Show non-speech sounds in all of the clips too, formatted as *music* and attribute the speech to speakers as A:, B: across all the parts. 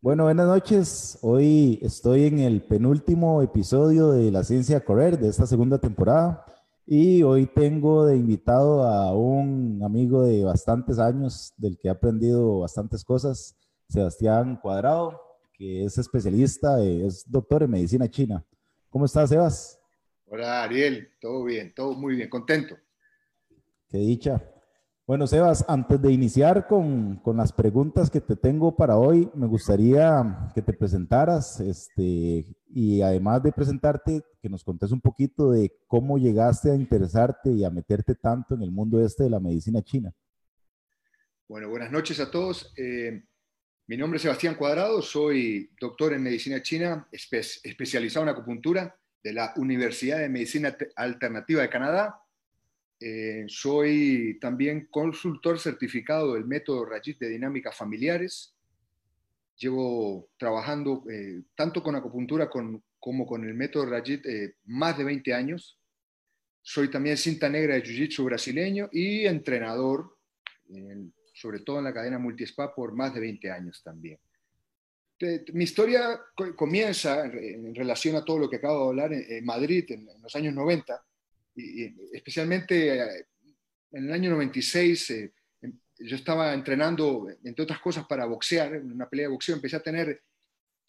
A: Bueno, buenas noches. Hoy estoy en el penúltimo episodio de La Ciencia Correr de esta segunda temporada y hoy tengo de invitado a un amigo de bastantes años del que he aprendido bastantes cosas, Sebastián Cuadrado, que es especialista, es doctor en medicina china. ¿Cómo estás, Sebas?
B: Hola, Ariel. Todo bien, todo muy bien, contento.
A: Qué dicha. Bueno, Sebas, antes de iniciar con, con, las preguntas que te tengo para hoy, me gustaría que te presentaras este, y además de presentarte, que nos contes un poquito de cómo llegaste a interesarte y a meterte tanto en el mundo este de la medicina china.
B: Bueno, buenas noches a todos. Eh, mi nombre es Sebastián Cuadrado, soy doctor en medicina china, espe especializado en acupuntura de la Universidad de Medicina Alternativa de Canadá eh, soy también consultor certificado del método Rajit de dinámicas familiares. Llevo trabajando eh, tanto con acupuntura como con el método Rajit eh, más de 20 años. Soy también cinta negra de Jiu-Jitsu brasileño y entrenador, sobre todo en la cadena Multispa, por más de 20 años también. Mi historia comienza en relación a todo lo que acabo de hablar en Madrid en los años 90 especialmente eh, en el año 96, eh, em, yo estaba entrenando, entre otras cosas, para boxear, en una pelea de boxeo, empecé a tener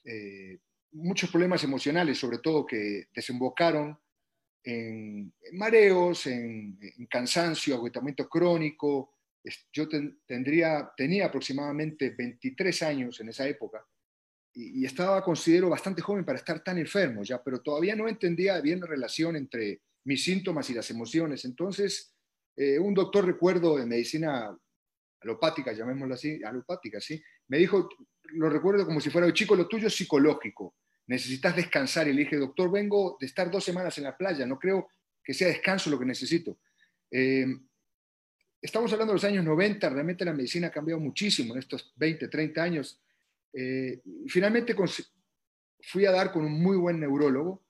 B: eh, muchos problemas emocionales, sobre todo que desembocaron en, mareos, en, cansancio, agotamiento crónico. Yo tendría, tenía aproximadamente 23 años en esa época y, y, estaba, considero, bastante joven para estar tan enfermo ya, pero todavía no entendía bien la relación entre mis síntomas y las emociones. Entonces, eh, un doctor, recuerdo, de medicina alopática, llamémoslo así, alopática, ¿sí? Me dijo, lo recuerdo como si fuera, chico, lo tuyo es psicológico, necesitas descansar. Y le dije, doctor, vengo de estar dos semanas en la playa, no creo que sea descanso lo que necesito. Eh, estamos hablando de los años 90, realmente la medicina ha cambiado muchísimo en estos 20, 30 años. Eh, finalmente fui a dar con un muy buen neurólogo.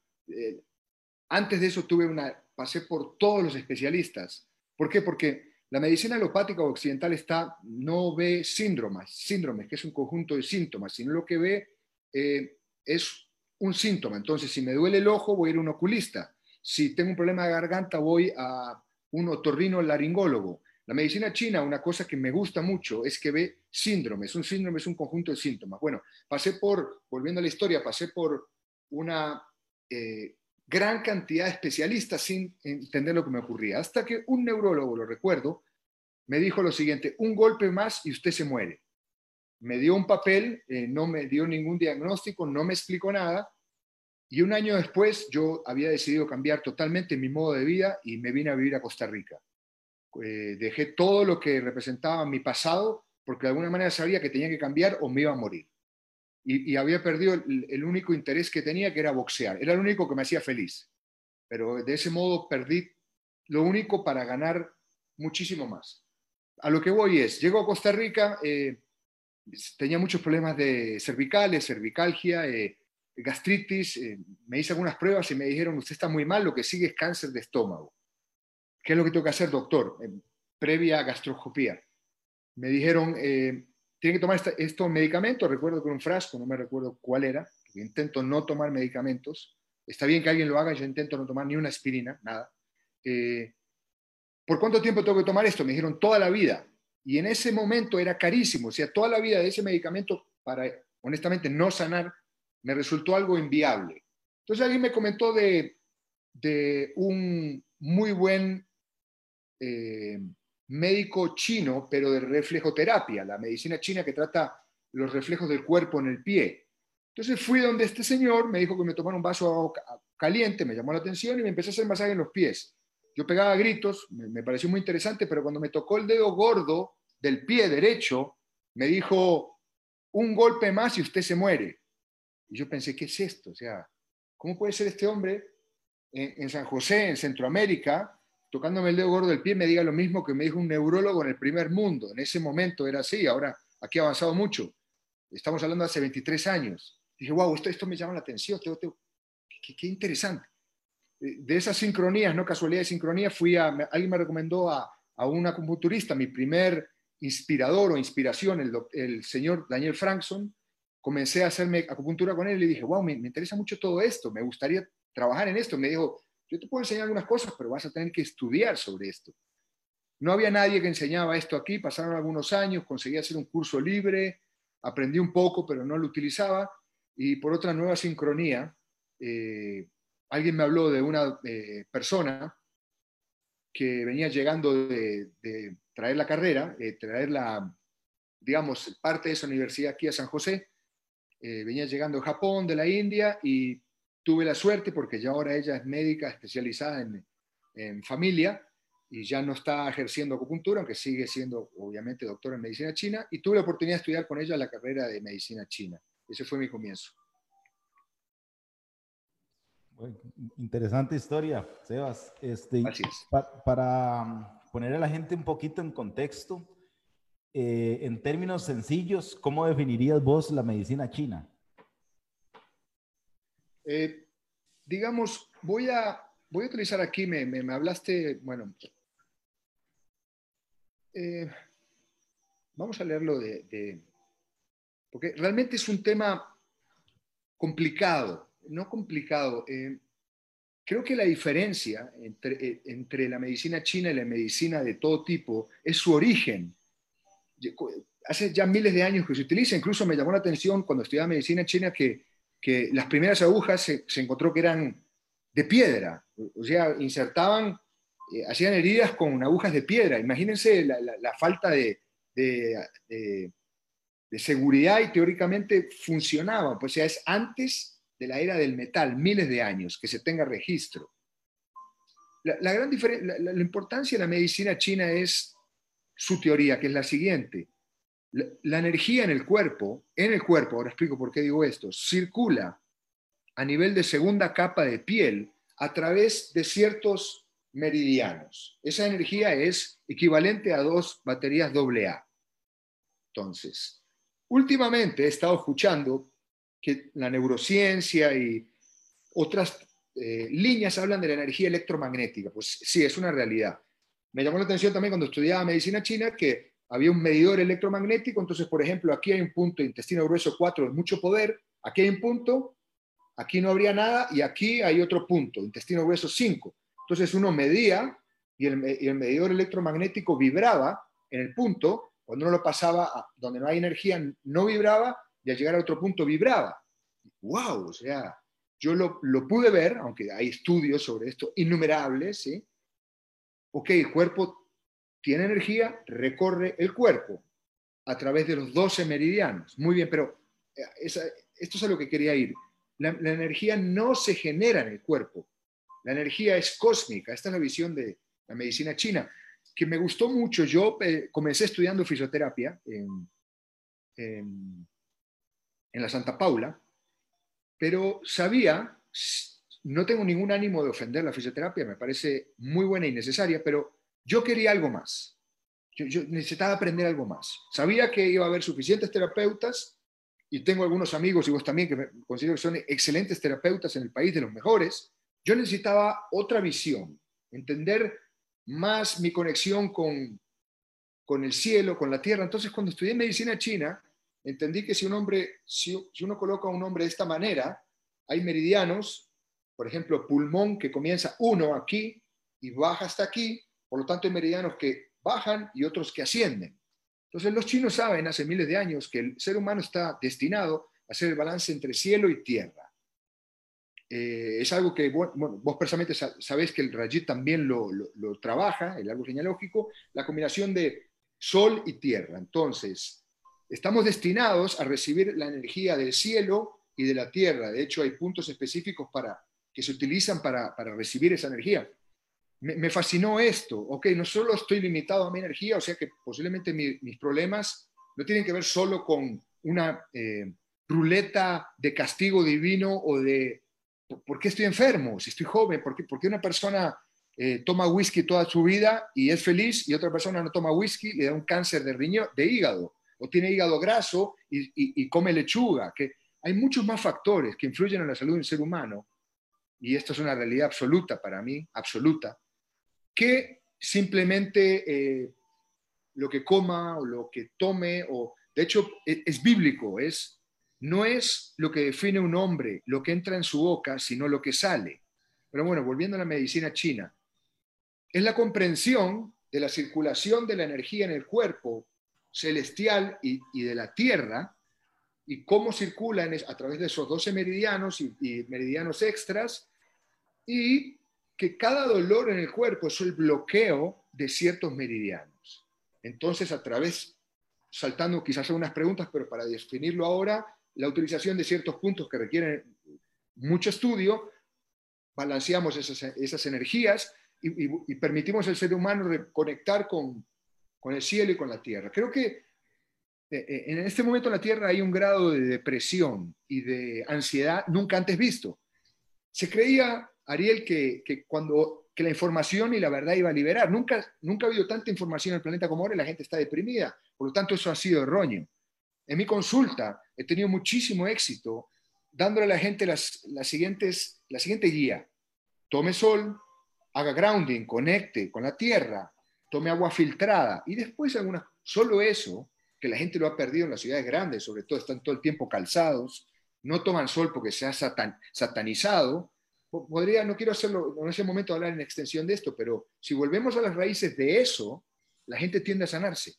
B: Antes de eso tuve una, pasé por todos los especialistas. ¿Por qué? Porque la medicina alopática occidental está, no ve síndromes, síndromes, que es un conjunto de síntomas, sino lo que ve eh, es un síntoma. Entonces, si me duele el ojo, voy a ir a un oculista. Si tengo un problema de garganta, voy a un otorrino laringólogo. La medicina china, una cosa que me gusta mucho es que ve síndromes. Un síndrome es un conjunto de síntomas. Bueno, pasé por, volviendo a la historia, pasé por una eh, gran cantidad de especialistas sin entender lo que me ocurría. Hasta que un neurólogo, lo recuerdo, me dijo lo siguiente, un golpe más y usted se muere. Me dio un papel, eh, no me dio ningún diagnóstico, no me explicó nada. Y un año después yo había decidido cambiar totalmente mi modo de vida y me vine a vivir a Costa Rica. Eh, dejé todo lo que representaba mi pasado porque de alguna manera sabía que tenía que cambiar o me iba a morir y, había perdido el, único interés que tenía, que era boxear. Era lo único que me hacía feliz. Pero de ese modo perdí lo único para ganar muchísimo más. A lo que voy es, llego a Costa Rica, eh, tenía muchos problemas de cervicales, cervicalgia, eh, gastritis, eh, me hice algunas pruebas y me dijeron, usted está muy mal, lo que sigue es cáncer de estómago. ¿Qué es lo que tengo que hacer, doctor? previa gastroscopía. Me dijeron, tiene que tomar estos medicamentos, recuerdo que un frasco, no me recuerdo cuál era, intento no tomar medicamentos, está bien que alguien lo haga, yo intento no tomar ni una aspirina, nada. Eh, ¿Por cuánto tiempo tengo que tomar esto? Me dijeron toda la vida. Y en ese momento era carísimo, o sea, toda la vida de ese medicamento para, honestamente, no sanar, me resultó algo inviable. Entonces alguien me comentó de, de un muy buen eh, médico chino, pero de reflejoterapia, la medicina china que trata los reflejos del cuerpo en el pie. Entonces fui donde este señor, me dijo que me tomara un vaso caliente, me llamó la atención y me empecé a hacer masaje en los pies. Yo pegaba gritos, me, pareció muy interesante, pero cuando me tocó el dedo gordo del pie derecho, me dijo, un golpe más y usted se muere. Y yo pensé, ¿qué es esto? O sea, ¿cómo puede ser este hombre en San José, en Centroamérica, tocándome el dedo gordo del pie me diga lo mismo que me dijo un neurólogo en el primer mundo. En ese momento era así, ahora aquí ha avanzado mucho. Estamos hablando hace 23 años. dije, wow, esto, me llama la atención, qué, interesante. De esas sincronías, no casualidad de sincronía, fui a, alguien me recomendó a, a un acupunturista, mi primer inspirador o inspiración, el, el señor Daniel Frankson, comencé a hacerme acupuntura con él y le dije, wow, me, me interesa mucho todo esto, me gustaría trabajar en esto. Me dijo, yo te puedo enseñar algunas cosas, pero vas a tener que estudiar sobre esto. No había nadie que enseñaba esto aquí, pasaron algunos años, conseguí hacer un curso libre, aprendí un poco, pero no lo utilizaba. Y por otra nueva sincronía, eh, alguien me habló de una eh, persona que venía llegando de, traer la carrera, eh, traer la, digamos, parte de esa universidad aquí a San José. venía llegando de Japón, de la India, y tuve la suerte, porque ya ahora ella es médica especializada en, en familia, y ya no está ejerciendo acupuntura, aunque sigue siendo obviamente doctora en medicina china, y tuve la oportunidad de estudiar con ella la carrera de medicina china. Ese fue mi comienzo.
A: interesante historia, Sebas. Este, para um, poner a la gente un poquito en contexto, eh, en términos sencillos, ¿cómo definirías vos la medicina china?
B: Eh, digamos, voy a, voy a utilizar aquí, me, me hablaste, bueno, eh, vamos a leerlo de, porque realmente es un tema complicado, no complicado. Eh, creo que la diferencia entre, entre, la medicina china y la medicina de todo tipo es su origen. Hace ya miles de años que se utiliza, incluso me llamó la atención cuando estudiaba medicina china que, que las primeras agujas se, encontró que eran de piedra, o sea, insertaban eh, hacían heridas con agujas de piedra. Imagínense la, falta de, seguridad y teóricamente funcionaba. Pues ya es antes de la era del metal, miles de años, que se tenga registro. La, gran la, importancia de la medicina china es su teoría, que es la siguiente. La, energía en el cuerpo, en el cuerpo, ahora explico por qué digo esto, circula a nivel de segunda capa de piel a través de ciertos meridianos. Esa energía es equivalente a dos baterías AA. Entonces, últimamente he estado escuchando que la neurociencia y otras eh, líneas hablan de la energía electromagnética. Pues sí, es una realidad. Me llamó la atención también cuando estudiaba medicina china que había un medidor electromagnético, entonces, por ejemplo, aquí hay un punto, intestino grueso 4 de mucho poder, aquí hay un punto, aquí no habría nada, y aquí hay otro punto, intestino grueso 5. Entonces uno medía y el, medidor electromagnético vibraba en el punto, cuando uno lo pasaba donde no hay energía, no vibraba y al llegar a otro punto vibraba. ¡Wow! O sea, yo lo, pude ver, aunque hay estudios sobre esto innumerables, ¿sí? Ok, el cuerpo tiene energía, recorre el cuerpo a través de los 12 meridianos. Muy bien, pero eh, esto es a lo que quería ir. la, energía no se genera en el cuerpo, la energía es cósmica. Esta es la visión de la medicina china, que me gustó mucho. Yo eh, comencé estudiando fisioterapia en, en, la Santa Paula, pero sabía, no tengo ningún ánimo de ofender la fisioterapia, me parece muy buena y necesaria, pero yo quería algo más. Yo, necesitaba aprender algo más. Sabía que iba a haber suficientes terapeutas y tengo algunos amigos y vos también que me considero que son excelentes terapeutas en el país, de los mejores, yo necesitaba otra visión, entender más mi conexión con, con el cielo, con la tierra. Entonces, cuando estudié medicina china, entendí que si un hombre, si, uno coloca a un hombre de esta manera, hay meridianos, por ejemplo, pulmón que comienza uno aquí y baja hasta aquí, por lo tanto hay meridianos que bajan y otros que ascienden. Entonces los chinos saben hace miles de años que el ser humano está destinado a hacer el balance entre cielo y tierra. Eh, es algo que vos personalmente sabés que el Rajit también lo, trabaja, el árbol genealógico, la combinación de sol y tierra. Entonces, estamos destinados a recibir la energía del cielo y de la tierra. De hecho, hay puntos específicos para, que se utilizan para, recibir esa energía. Me, fascinó esto. Ok, no solo estoy limitado a mi energía, o sea que posiblemente mis problemas no tienen que ver solo con una eh, ruleta de castigo divino o de ¿por qué estoy enfermo? Si estoy joven, ¿por qué, una persona eh, toma whisky toda su vida y es feliz y otra persona no toma whisky y le da un cáncer de riñón, de hígado? O tiene hígado graso y, come lechuga. Que hay muchos más factores que influyen en la salud del ser humano, y esto es una realidad absoluta para mí, absoluta, que simplemente eh, lo que coma o lo que tome, o de hecho es, es bíblico, es no es lo que define un hombre, lo que entra en su boca, sino lo que sale. Pero bueno, volviendo a la medicina china, es la comprensión de la circulación de la energía en el cuerpo celestial y, de la tierra y cómo circula a través de esos 12 meridianos y meridianos extras y que cada dolor en el cuerpo es el bloqueo de ciertos meridianos. Entonces, a través, saltando quizás algunas preguntas, pero para definirlo ahora, la utilización de ciertos puntos que requieren mucho estudio, balanceamos esas, energías y, permitimos al ser humano conectar con, con el cielo y con la tierra. Creo que eh, eh, en este momento en la Tierra hay un grado de depresión y de ansiedad nunca antes visto. Se creía, Ariel, que, que cuando que la información y la verdad iba a liberar. Nunca, nunca ha habido tanta información en el planeta como ahora y la gente está deprimida. Por lo tanto, eso ha sido erróneo. En mi consulta he tenido muchísimo éxito dándole a la gente las, las siguientes, la siguiente guía. Tome sol, haga grounding, conecte con la tierra, tome agua filtrada y después algunas, solo eso, que la gente lo ha perdido en las ciudades grandes, sobre todo están todo el tiempo calzados, no toman sol porque se ha satanizado. Podría, no quiero hacerlo en ese momento hablar en extensión de esto, pero si volvemos a las raíces de eso, la gente tiende a sanarse.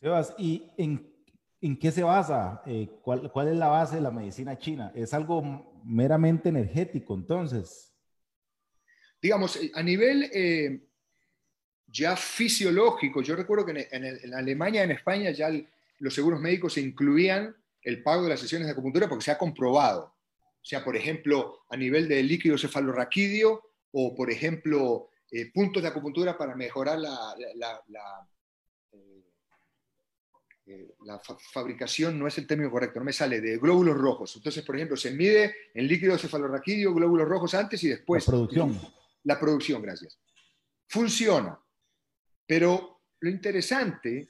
A: Sebas, ¿y en, qué se basa? Eh, ¿cuál, ¿Cuál es la base de la medicina china? ¿Es algo meramente energético entonces?
B: Digamos, eh, a nivel eh, ya fisiológico, yo recuerdo que en, Alemania, en España, ya los seguros médicos incluían el pago de las sesiones de acupuntura porque se ha comprobado. O sea, por ejemplo, a nivel de líquido cefalorraquídeo o, por ejemplo, puntos de acupuntura para mejorar la, eh, la fabricación no es el término correcto, no me sale, de glóbulos rojos. Entonces, por ejemplo, se mide en líquido cefalorraquídeo glóbulos rojos antes y después.
A: La producción.
B: La producción, gracias. Funciona. Pero lo interesante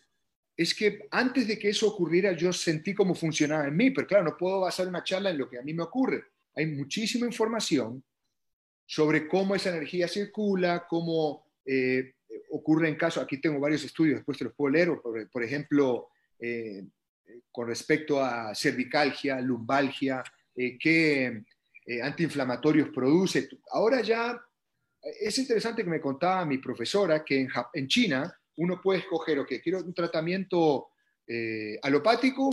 B: es que antes de que eso ocurriera yo sentí cómo funcionaba en mí, pero claro, no puedo basar una charla en lo que a mí me ocurre. Hay muchísima información sobre cómo esa energía circula, cómo eh, ocurre en caso, aquí tengo varios estudios, después te los puedo leer, por, ejemplo, eh, con respecto a cervicalgia, lumbalgia, eh, qué eh, antiinflamatorios produce. Ahora ya es interesante que me contaba mi profesora que en, China uno puede escoger, ok, quiero un tratamiento alopático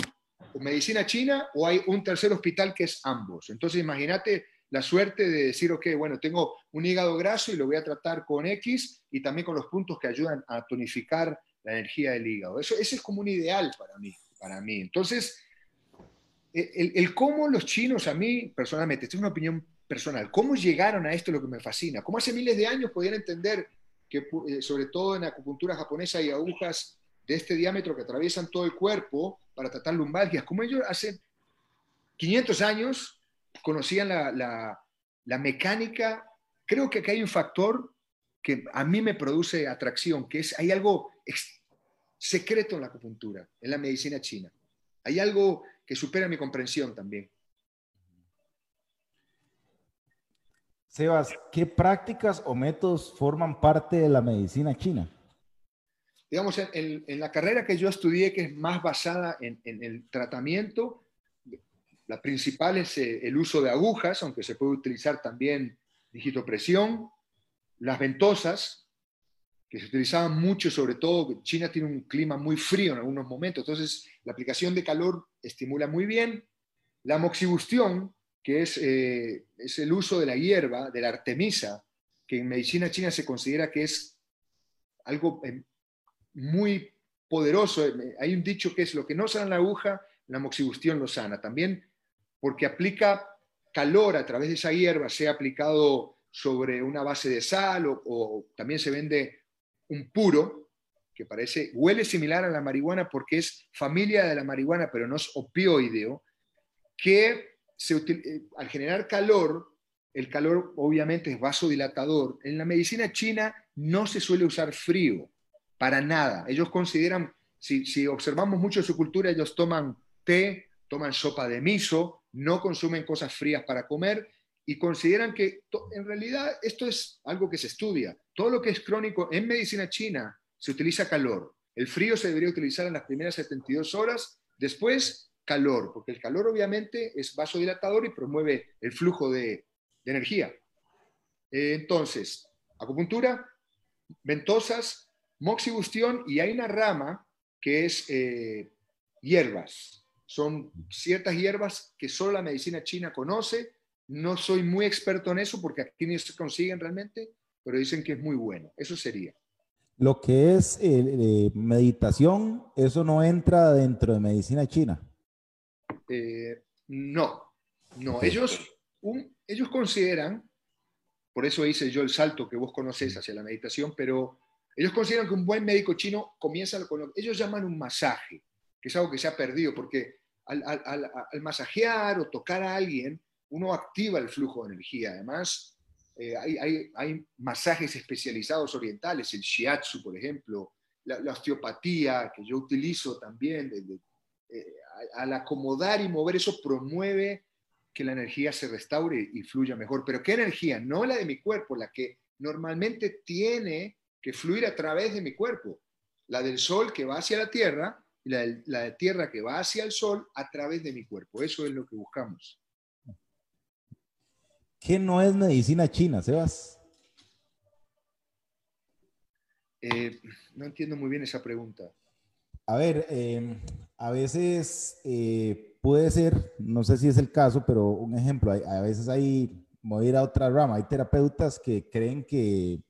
B: o medicina china o hay un tercer hospital que es ambos. Entonces imagínate la suerte de decir, ok, bueno, tengo un hígado graso y lo voy a tratar con X y también con los puntos que ayudan a tonificar la energía del hígado. Eso, ese es como un ideal para mí. Para mí. Entonces, el, el cómo los chinos, a mí personalmente, esta es una opinión personal, cómo llegaron a esto es lo que me fascina. Cómo hace miles de años podían entender que, eh, sobre todo en acupuntura japonesa, hay agujas de este diámetro que atraviesan todo el cuerpo para tratar lumbalgias. Como ellos hace 500 años conocían la, la, la mecánica. Creo que acá hay un factor que a mí me produce atracción, que es, hay algo secreto en la acupuntura, en la medicina china. Hay algo que supera mi comprensión también.
A: Sebas, ¿qué prácticas o métodos forman parte de la medicina china?
B: Digamos, en, la carrera que yo estudié, que es más basada en, el tratamiento, la principal es eh, el uso de agujas, aunque se puede utilizar también digitopresión, las ventosas, que se utilizaban mucho, sobre todo China tiene un clima muy frío en algunos momentos, entonces la aplicación de calor estimula muy bien. La moxibustión, que es, eh, es el uso de la hierba, de la artemisa, que en medicina china se considera que es algo eh, muy poderoso. Hay un dicho que es lo que no sana la aguja, la moxibustión lo sana. También porque aplica calor a través de esa hierba, sea aplicado sobre una base de sal o, o también se vende un puro, que parece, huele similar a la marihuana porque es familia de la marihuana, pero no es opioideo, que eh, al generar calor, el calor obviamente es vasodilatador. En la medicina china no se suele usar frío, para nada. Ellos consideran, si, si observamos mucho su cultura, ellos toman té, toman sopa de miso, no consumen cosas frías para comer y consideran que en realidad esto es algo que se estudia. Todo lo que es crónico en medicina china se utiliza calor. El frío se debería utilizar en las primeras 72 horas, después calor, porque el calor obviamente es vasodilatador y promueve el flujo de, energía. Eh, entonces, acupuntura, ventosas, moxibustión y hay una rama que es eh, hierbas. Son ciertas hierbas que solo la medicina china conoce. No soy muy experto en eso porque aquí no se consiguen realmente, pero dicen que es muy bueno. Eso sería.
A: Lo que es eh, meditación, eso no entra dentro de medicina china.
B: Eh, no, no. Ellos, ellos consideran, por eso hice yo el salto que vos conocés hacia la meditación, pero ellos consideran que un buen médico chino comienza con lo que ellos llaman un masaje, que es algo que se ha perdido, porque al, al masajear o tocar a alguien, uno activa el flujo de energía. Además, eh, hay, masajes especializados orientales, el shiatsu, por ejemplo, la, osteopatía, que yo utilizo también, eh, al acomodar y mover eso promueve que la energía se restaure y fluya mejor. Pero ¿qué energía? No la de mi cuerpo, la que normalmente tiene que fluir a través de mi cuerpo. La del sol que va hacia la tierra y la, la de tierra que va hacia el sol a través de mi cuerpo. Eso es lo que buscamos.
A: ¿Qué no es medicina china, Sebas?
B: Eh, no entiendo muy bien esa pregunta.
A: A ver, em, a veces eh, puede ser, no sé si es el caso, pero un ejemplo, a veces hay, voy a ir a otra rama, hay terapeutas que creen que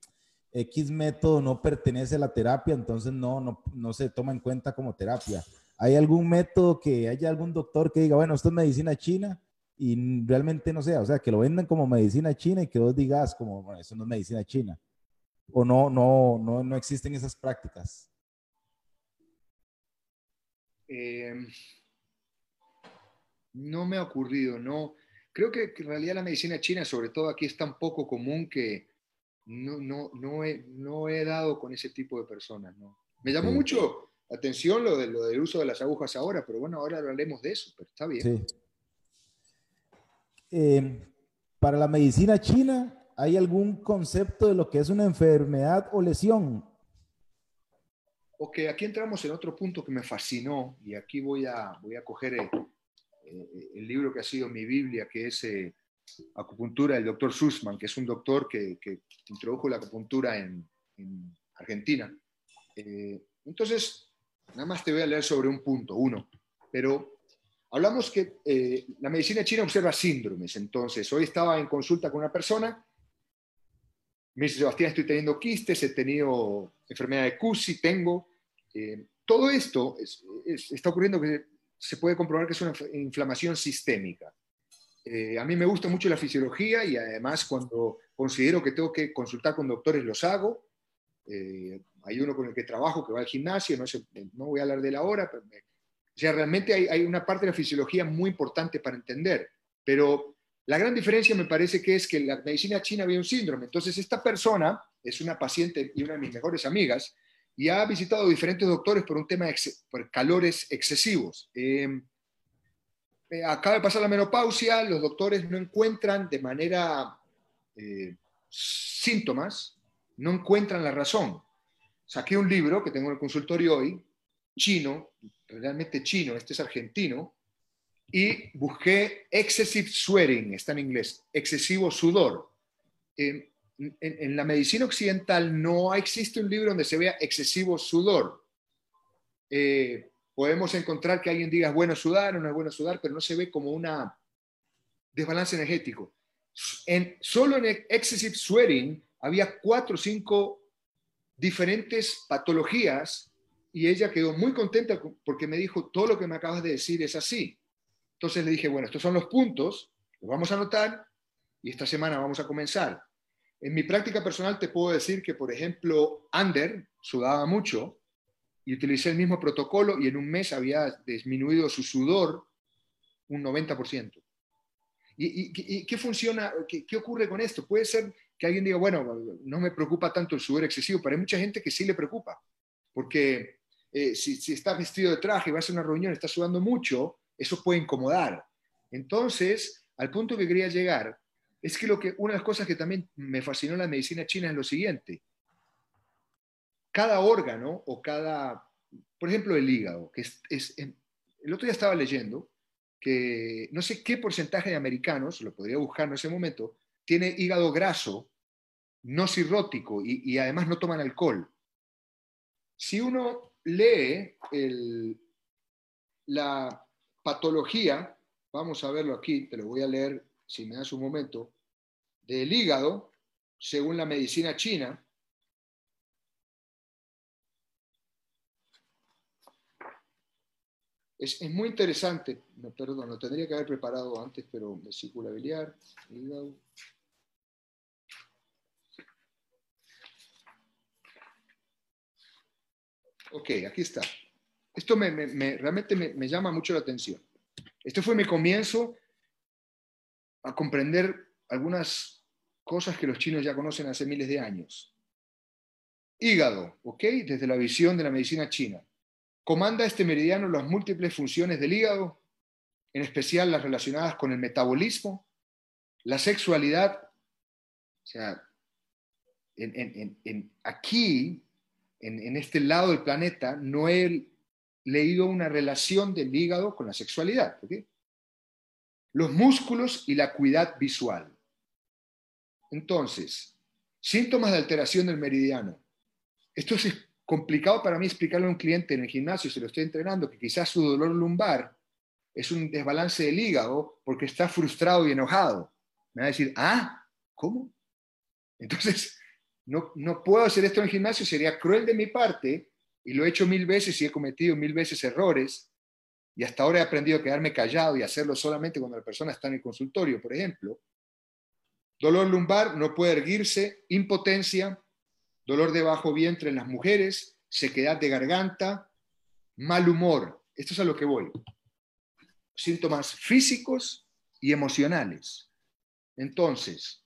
A: X método no pertenece a la terapia, entonces no, no, no se toma en cuenta como terapia. ¿Hay algún método que haya algún doctor que diga, bueno, esto es medicina china y realmente no sea, o sea, que lo vendan como medicina china y que vos digas como, bueno, eso no es medicina china. O no, no, no, no existen esas prácticas.
B: Em, no me ha ocurrido, no. Creo que, en realidad la medicina china, sobre todo aquí, es tan poco común que no, no, no, he, no he dado con ese tipo de personas. ¿no? Me llamó mucho la atención lo, de, lo del uso de las agujas ahora, pero bueno, ahora hablaremos de eso, pero está bien. Sí.
A: Eh, para la medicina china, ¿hay algún concepto de lo que es una enfermedad o lesión?
B: Ok, aquí entramos en otro punto que me fascinó y aquí voy a, voy a coger el, eh, el libro que ha sido mi Biblia, que es eh, Acupuntura del doctor Sussman, que es un doctor que, que introdujo la acupuntura en, en Argentina. entonces, nada más te voy a leer sobre un punto, uno, pero Hablamos que eh, la medicina china observa síndromes. Entonces, hoy estaba en consulta con una persona. Me dice, Sebastián, estoy teniendo quistes, he tenido enfermedad de CUSI, tengo. Eh, todo esto está ocurriendo que se puede comprobar que es una inflamación sistémica. Eh, a mí me gusta mucho la fisiología y además cuando considero que tengo que consultar con doctores los hago. hay uno con el que trabajo que va al gimnasio, no, sé, no voy a hablar de la hora, pero me, o sea, realmente hay, una parte de la fisiología muy importante para entender, pero la gran diferencia me parece que es que en la medicina china había un síndrome. Entonces, esta persona es una paciente y una de mis mejores amigas y ha visitado diferentes doctores por un tema de calores excesivos. Em, eh, acaba de pasar la menopausia, los doctores no encuentran de manera eh, síntomas, no encuentran la razón. Saqué un libro que tengo en el consultorio hoy, chino, realmente chino, este es argentino, y busqué excessive sweating, está en inglés, excesivo sudor. En, la medicina occidental no existe un libro donde se vea excesivo sudor. Eh, podemos encontrar que alguien diga es bueno sudar o no es bueno sudar, pero no se ve como una desbalance energético. En, solo en excessive sweating había cuatro o cinco diferentes patologías y ella quedó muy contenta porque me dijo, todo lo que me acabas de decir es así. Entonces le dije, bueno, estos son los puntos, los vamos a anotar y esta semana vamos a comenzar. En mi práctica personal te puedo decir que, por ejemplo, Ander sudaba mucho y utilicé el mismo protocolo y en un mes había disminuido su sudor un 90%. ¿Y, qué funciona? Qué, ¿Qué ocurre con esto? Puede ser que alguien diga, bueno, no me preocupa tanto el sudor excesivo, pero hay mucha gente que sí le preocupa, porque eh, si, si, estás vestido de traje y vas a una reunión y estás sudando mucho, eso puede incomodar. Entonces, al punto que quería llegar, es que, lo que una de las cosas que también me fascinó en la medicina china es lo siguiente. Cada órgano o cada por ejemplo, el hígado, que es, el otro día estaba leyendo que no sé qué porcentaje de americanos, lo podría buscar en ese momento, tiene hígado graso, no cirrótico y, además no toman alcohol. Si uno lee la patología, vamos a verlo aquí, te lo voy a leer si me das un momento, del hígado, según la medicina china, Es, muy interesante, perdón, lo tendría que haber preparado antes, pero vesícula biliar, hígado. Ok, aquí está. Esto me, realmente me, llama mucho la atención. Esto fue mi comienzo a comprender algunas cosas que los chinos ya conocen hace miles de años. Hígado, ¿ok? Desde la visión de la medicina china. Comanda este meridiano las múltiples funciones del hígado, en especial las relacionadas con el metabolismo, la sexualidad. O sea, aquí, en, este lado del planeta, no he leído una relación del hígado con la sexualidad. Los músculos y la acuidad visual. Entonces, síntomas de alteración del meridiano. Esto es complicado para mí explicarle a un cliente en el gimnasio, si lo estoy entrenando, que quizás su dolor lumbar es un desbalance del hígado porque está frustrado y enojado. Me va a decir, ah, ¿cómo? Entonces, no, no puedo hacer esto en el gimnasio, sería cruel de mi parte, y lo he hecho mil veces y he cometido mil veces errores, y hasta ahora he aprendido a quedarme callado y hacerlo solamente cuando la persona está en el consultorio, por ejemplo. Dolor lumbar, no puede erguirse, impotencia, dolor de bajo vientre en las mujeres, sequedad de garganta, mal humor. Esto es a lo que voy. Síntomas físicos y emocionales. Entonces,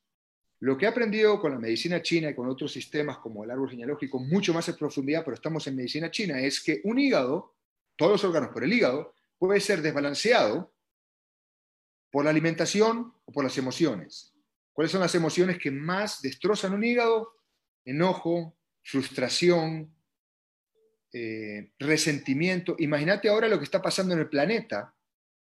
B: lo que he aprendido con la medicina china y con otros sistemas como el árbol genealógico, mucho más en profundidad, pero estamos en medicina china, es que un hígado, todos los órganos por el hígado, puede ser desbalanceado por la alimentación o por las emociones. ¿Cuáles son las emociones que más destrozan un hígado? enojo, frustración, eh, resentimiento. Imagínate ahora lo que está pasando en el planeta,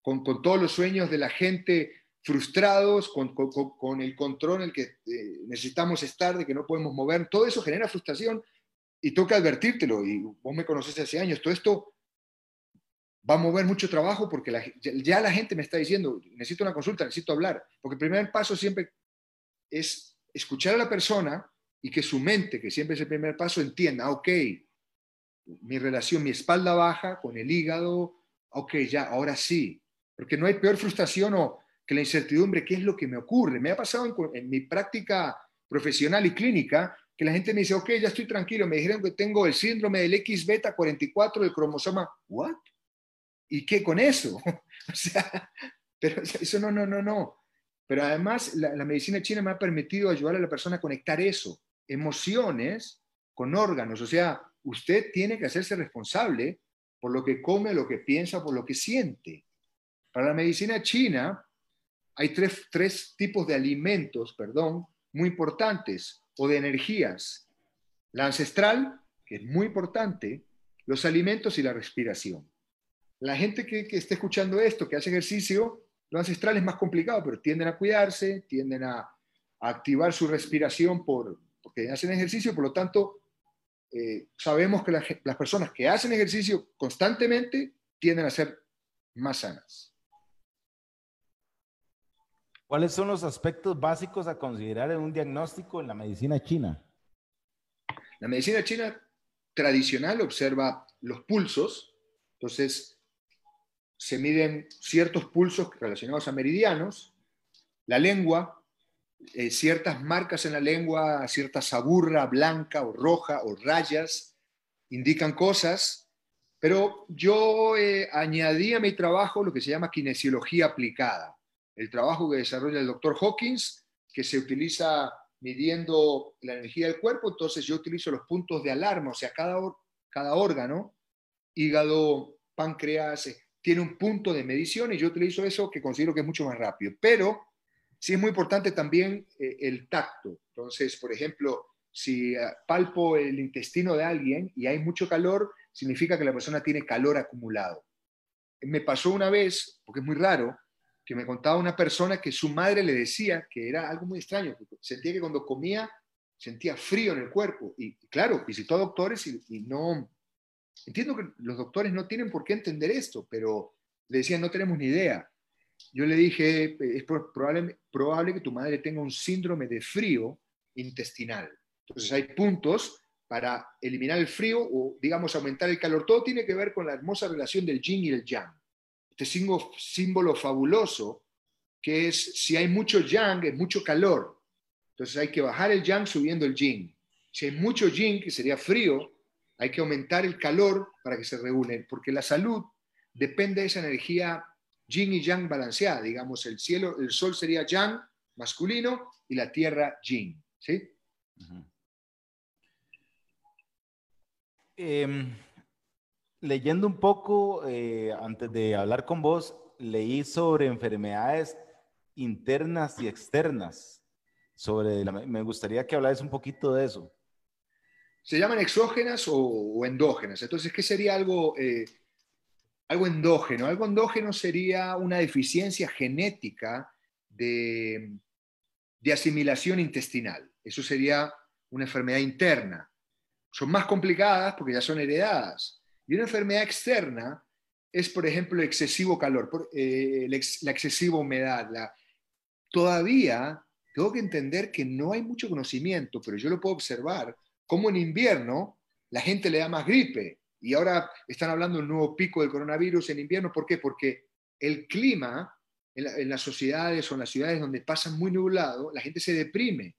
B: con, todos los sueños de la gente frustrados, con, el control en el que eh, necesitamos estar, de que no podemos mover. Todo eso genera frustración y toca advertírtelo. Y vos me conoces hace años. Todo esto va a mover mucho trabajo porque ya la gente me está diciendo, necesito una consulta, necesito hablar. Porque el primer paso siempre es escuchar a la persona y que su mente, que siempre es el primer paso, entienda, ok, mi relación, mi espalda baja con el hígado, ok, ya, ahora sí, porque no hay peor frustración o que la incertidumbre, ¿qué es lo que me ocurre? Me ha pasado en, mi práctica profesional y clínica que la gente me dice, ok, ya estoy tranquilo, me dijeron que tengo el síndrome del X beta 44 del cromosoma, ¿what? ¿Y qué con eso? *laughs* o sea, pero eso no, no, no, no. Pero además la, la medicina china me ha permitido ayudar a la persona a conectar eso emociones con órganos. O sea, usted tiene que hacerse responsable por lo que come, lo que piensa, por lo que siente. Para la medicina china hay tres, tres tipos de alimentos, perdón, muy importantes, o de energías. La ancestral, que es muy importante, los alimentos y la respiración. La gente que, que esté escuchando esto, que hace ejercicio, lo ancestral es más complicado, pero tienden a cuidarse, tienden a activar su respiración por, porque hacen ejercicio, por lo tanto, eh, sabemos que las personas que hacen ejercicio constantemente tienden a ser más sanas.
A: ¿Cuáles son los aspectos básicos a considerar en un diagnóstico en la medicina china?
B: La medicina china tradicional observa los pulsos, entonces se miden ciertos pulsos relacionados a meridianos, la lengua, eh, ciertas marcas en la lengua, cierta saburra blanca o roja o rayas, indican cosas, pero yo eh, añadí a mi trabajo lo que se llama kinesiología aplicada, el trabajo que desarrolla el doctor Hawkins, que se utiliza midiendo la energía del cuerpo, entonces yo utilizo los puntos de alarma, o sea, cada, órgano, hígado, páncreas, eh, tiene un punto de medición y yo utilizo eso que considero que es mucho más rápido. Pero Sí es muy importante también eh, el tacto. Entonces, por ejemplo, si eh, palpo el intestino de alguien y hay mucho calor, significa que la persona tiene calor acumulado. Me pasó una vez, porque es muy raro, que me contaba una persona que su madre le decía que era algo muy extraño, sentía que cuando comía sentía frío en el cuerpo. Y claro, visitó a doctores y, no... Entiendo que los doctores no tienen por qué entender esto, pero le decían, no tenemos ni idea. Yo le dije, es probable, probable que tu madre tenga un síndrome de frío intestinal. Entonces hay puntos para eliminar el frío o, digamos, aumentar el calor. Todo tiene que ver con la hermosa relación del yin y el yang. Este símbolo fabuloso que es, si hay mucho yang, es mucho calor. Entonces hay que bajar el yang subiendo el yin. Si hay mucho yin, que sería frío, hay que aumentar el calor para que se regulen, porque la salud depende de esa energía yin y yang balanceada. Digamos, el cielo, el sol sería yang masculino y la tierra yin. ¿sí?
A: Em, leyendo un poco, eh, antes de hablar con vos, leí sobre enfermedades internas y externas sobre me gustaría que hablaras un poquito de eso.
B: Se llaman exógenas o, endógenas. Entonces, ¿qué sería algo, eh, algo endógeno? Algo endógeno sería una deficiencia genética de, de asimilación intestinal. Eso sería una enfermedad interna. Son más complicadas porque ya son heredadas. Y una enfermedad externa es, por ejemplo, el excesivo calor, eh, la excesiva humedad. La... Todavía tengo que entender que no hay mucho conocimiento, pero yo lo puedo observar, como en invierno la gente le da más gripe. Y ahora están hablando de un nuevo pico del coronavirus en invierno. ¿Por qué? Porque el clima en, las sociedades o en las ciudades donde pasa muy nublado, la gente se deprime.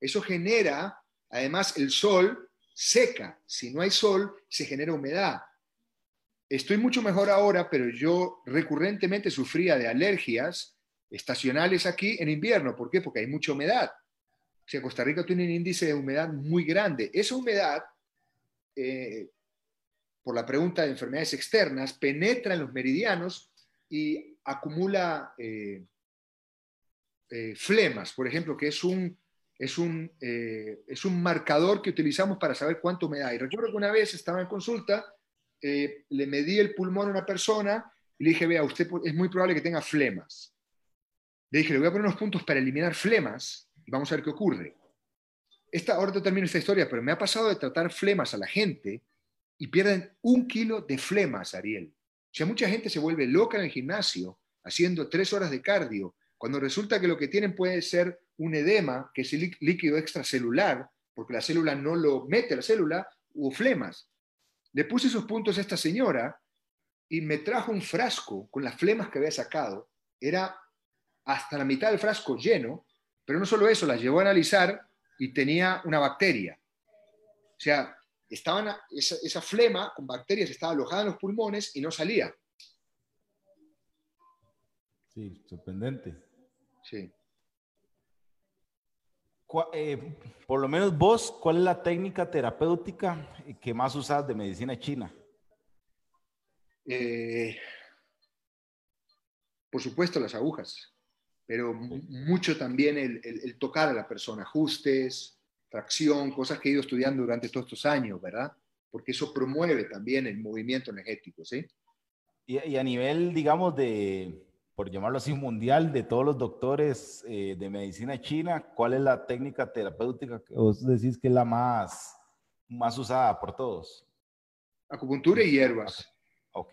B: Eso genera, además, el sol seca. Si no hay sol, se genera humedad. Estoy mucho mejor ahora, pero yo recurrentemente sufría de alergias estacionales aquí en invierno. ¿Por qué? Porque hay mucha humedad. O sea, Costa Rica tiene un índice de humedad muy grande. Esa humedad, eh, por la pregunta de enfermedades externas, penetra en los meridianos y acumula eh, eh, flemas, por ejemplo, que es un, es, un, es un marcador que utilizamos para saber cuánta humedad hay. Recuerdo que una vez estaba en consulta, le medí el pulmón a una persona y le dije, vea, usted es muy probable que tenga flemas. Le dije, le voy a poner unos puntos para eliminar flemas y vamos a ver qué ocurre. Esta, ahora te termino esta historia, pero me ha pasado de tratar flemas a la gente y pierden un kilo de flemas, Ariel. O sea, mucha gente se vuelve loca en el gimnasio haciendo tres horas de cardio, cuando resulta que lo que tienen puede ser un edema, que es el líquido extracelular, porque la célula no lo mete la célula, o flemas. Le puse esos puntos a esta señora y me trajo un frasco con las flemas que había sacado. Era hasta la mitad del frasco lleno, pero no solo eso, las llevó a analizar y tenía una bacteria. O sea, estaban, esa, flema con bacterias estaba alojada en los pulmones y no salía.
A: Sí, sorprendente.
B: Sí.
A: Eh, por lo menos vos, ¿cuál es la técnica terapéutica que más usas de medicina china?
B: Eh, por supuesto, las agujas pero mucho también el, tocar a la persona, ajustes, tracción, cosas que he ido estudiando durante todos estos años, ¿verdad? Porque eso promueve también el movimiento energético, ¿sí?
A: Y, a nivel, digamos, de, por llamarlo así, mundial, de todos los doctores eh, de medicina china, ¿cuál es la técnica terapéutica que vos decís que es la más, más usada por todos?
B: Acupuntura y hierbas.
A: Ok.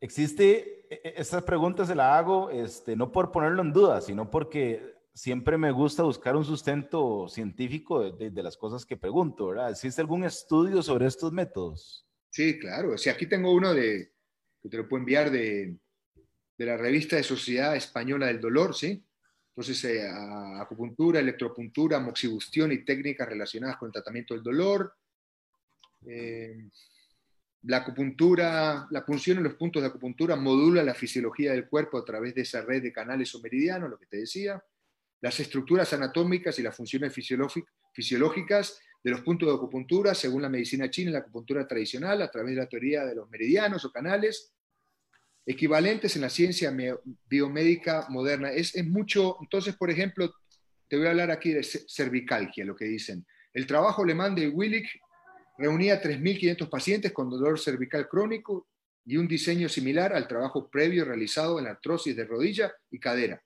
A: Existe, e, e, esta pregunta se la hago este, no por ponerlo en duda, sino porque siempre me gusta buscar un sustento científico de, las cosas que pregunto, ¿verdad? ¿Existe algún estudio sobre estos métodos?
B: Sí, claro. O aquí tengo uno de, que te lo puedo enviar de, de la revista de Sociedad Española del Dolor, ¿sí? Entonces, eh, acupuntura, electropuntura, moxibustión y técnicas relacionadas con el tratamiento del dolor. Eh, la acupuntura, la punción en los puntos de acupuntura modula la fisiología del cuerpo a través de esa red de canales o meridianos, lo que te decía. Las estructuras anatómicas y las funciones fisiológicas de los puntos de acupuntura, según la medicina china la acupuntura tradicional, a través de la teoría de los meridianos o canales, equivalentes en la ciencia biomédica moderna. Es, es mucho, entonces, por ejemplo, te voy a hablar aquí de cervicalgia, lo que dicen. El trabajo alemán de Willig reunía 3.500 pacientes con dolor cervical crónico y un diseño similar al trabajo previo realizado en artrosis de rodilla y cadera.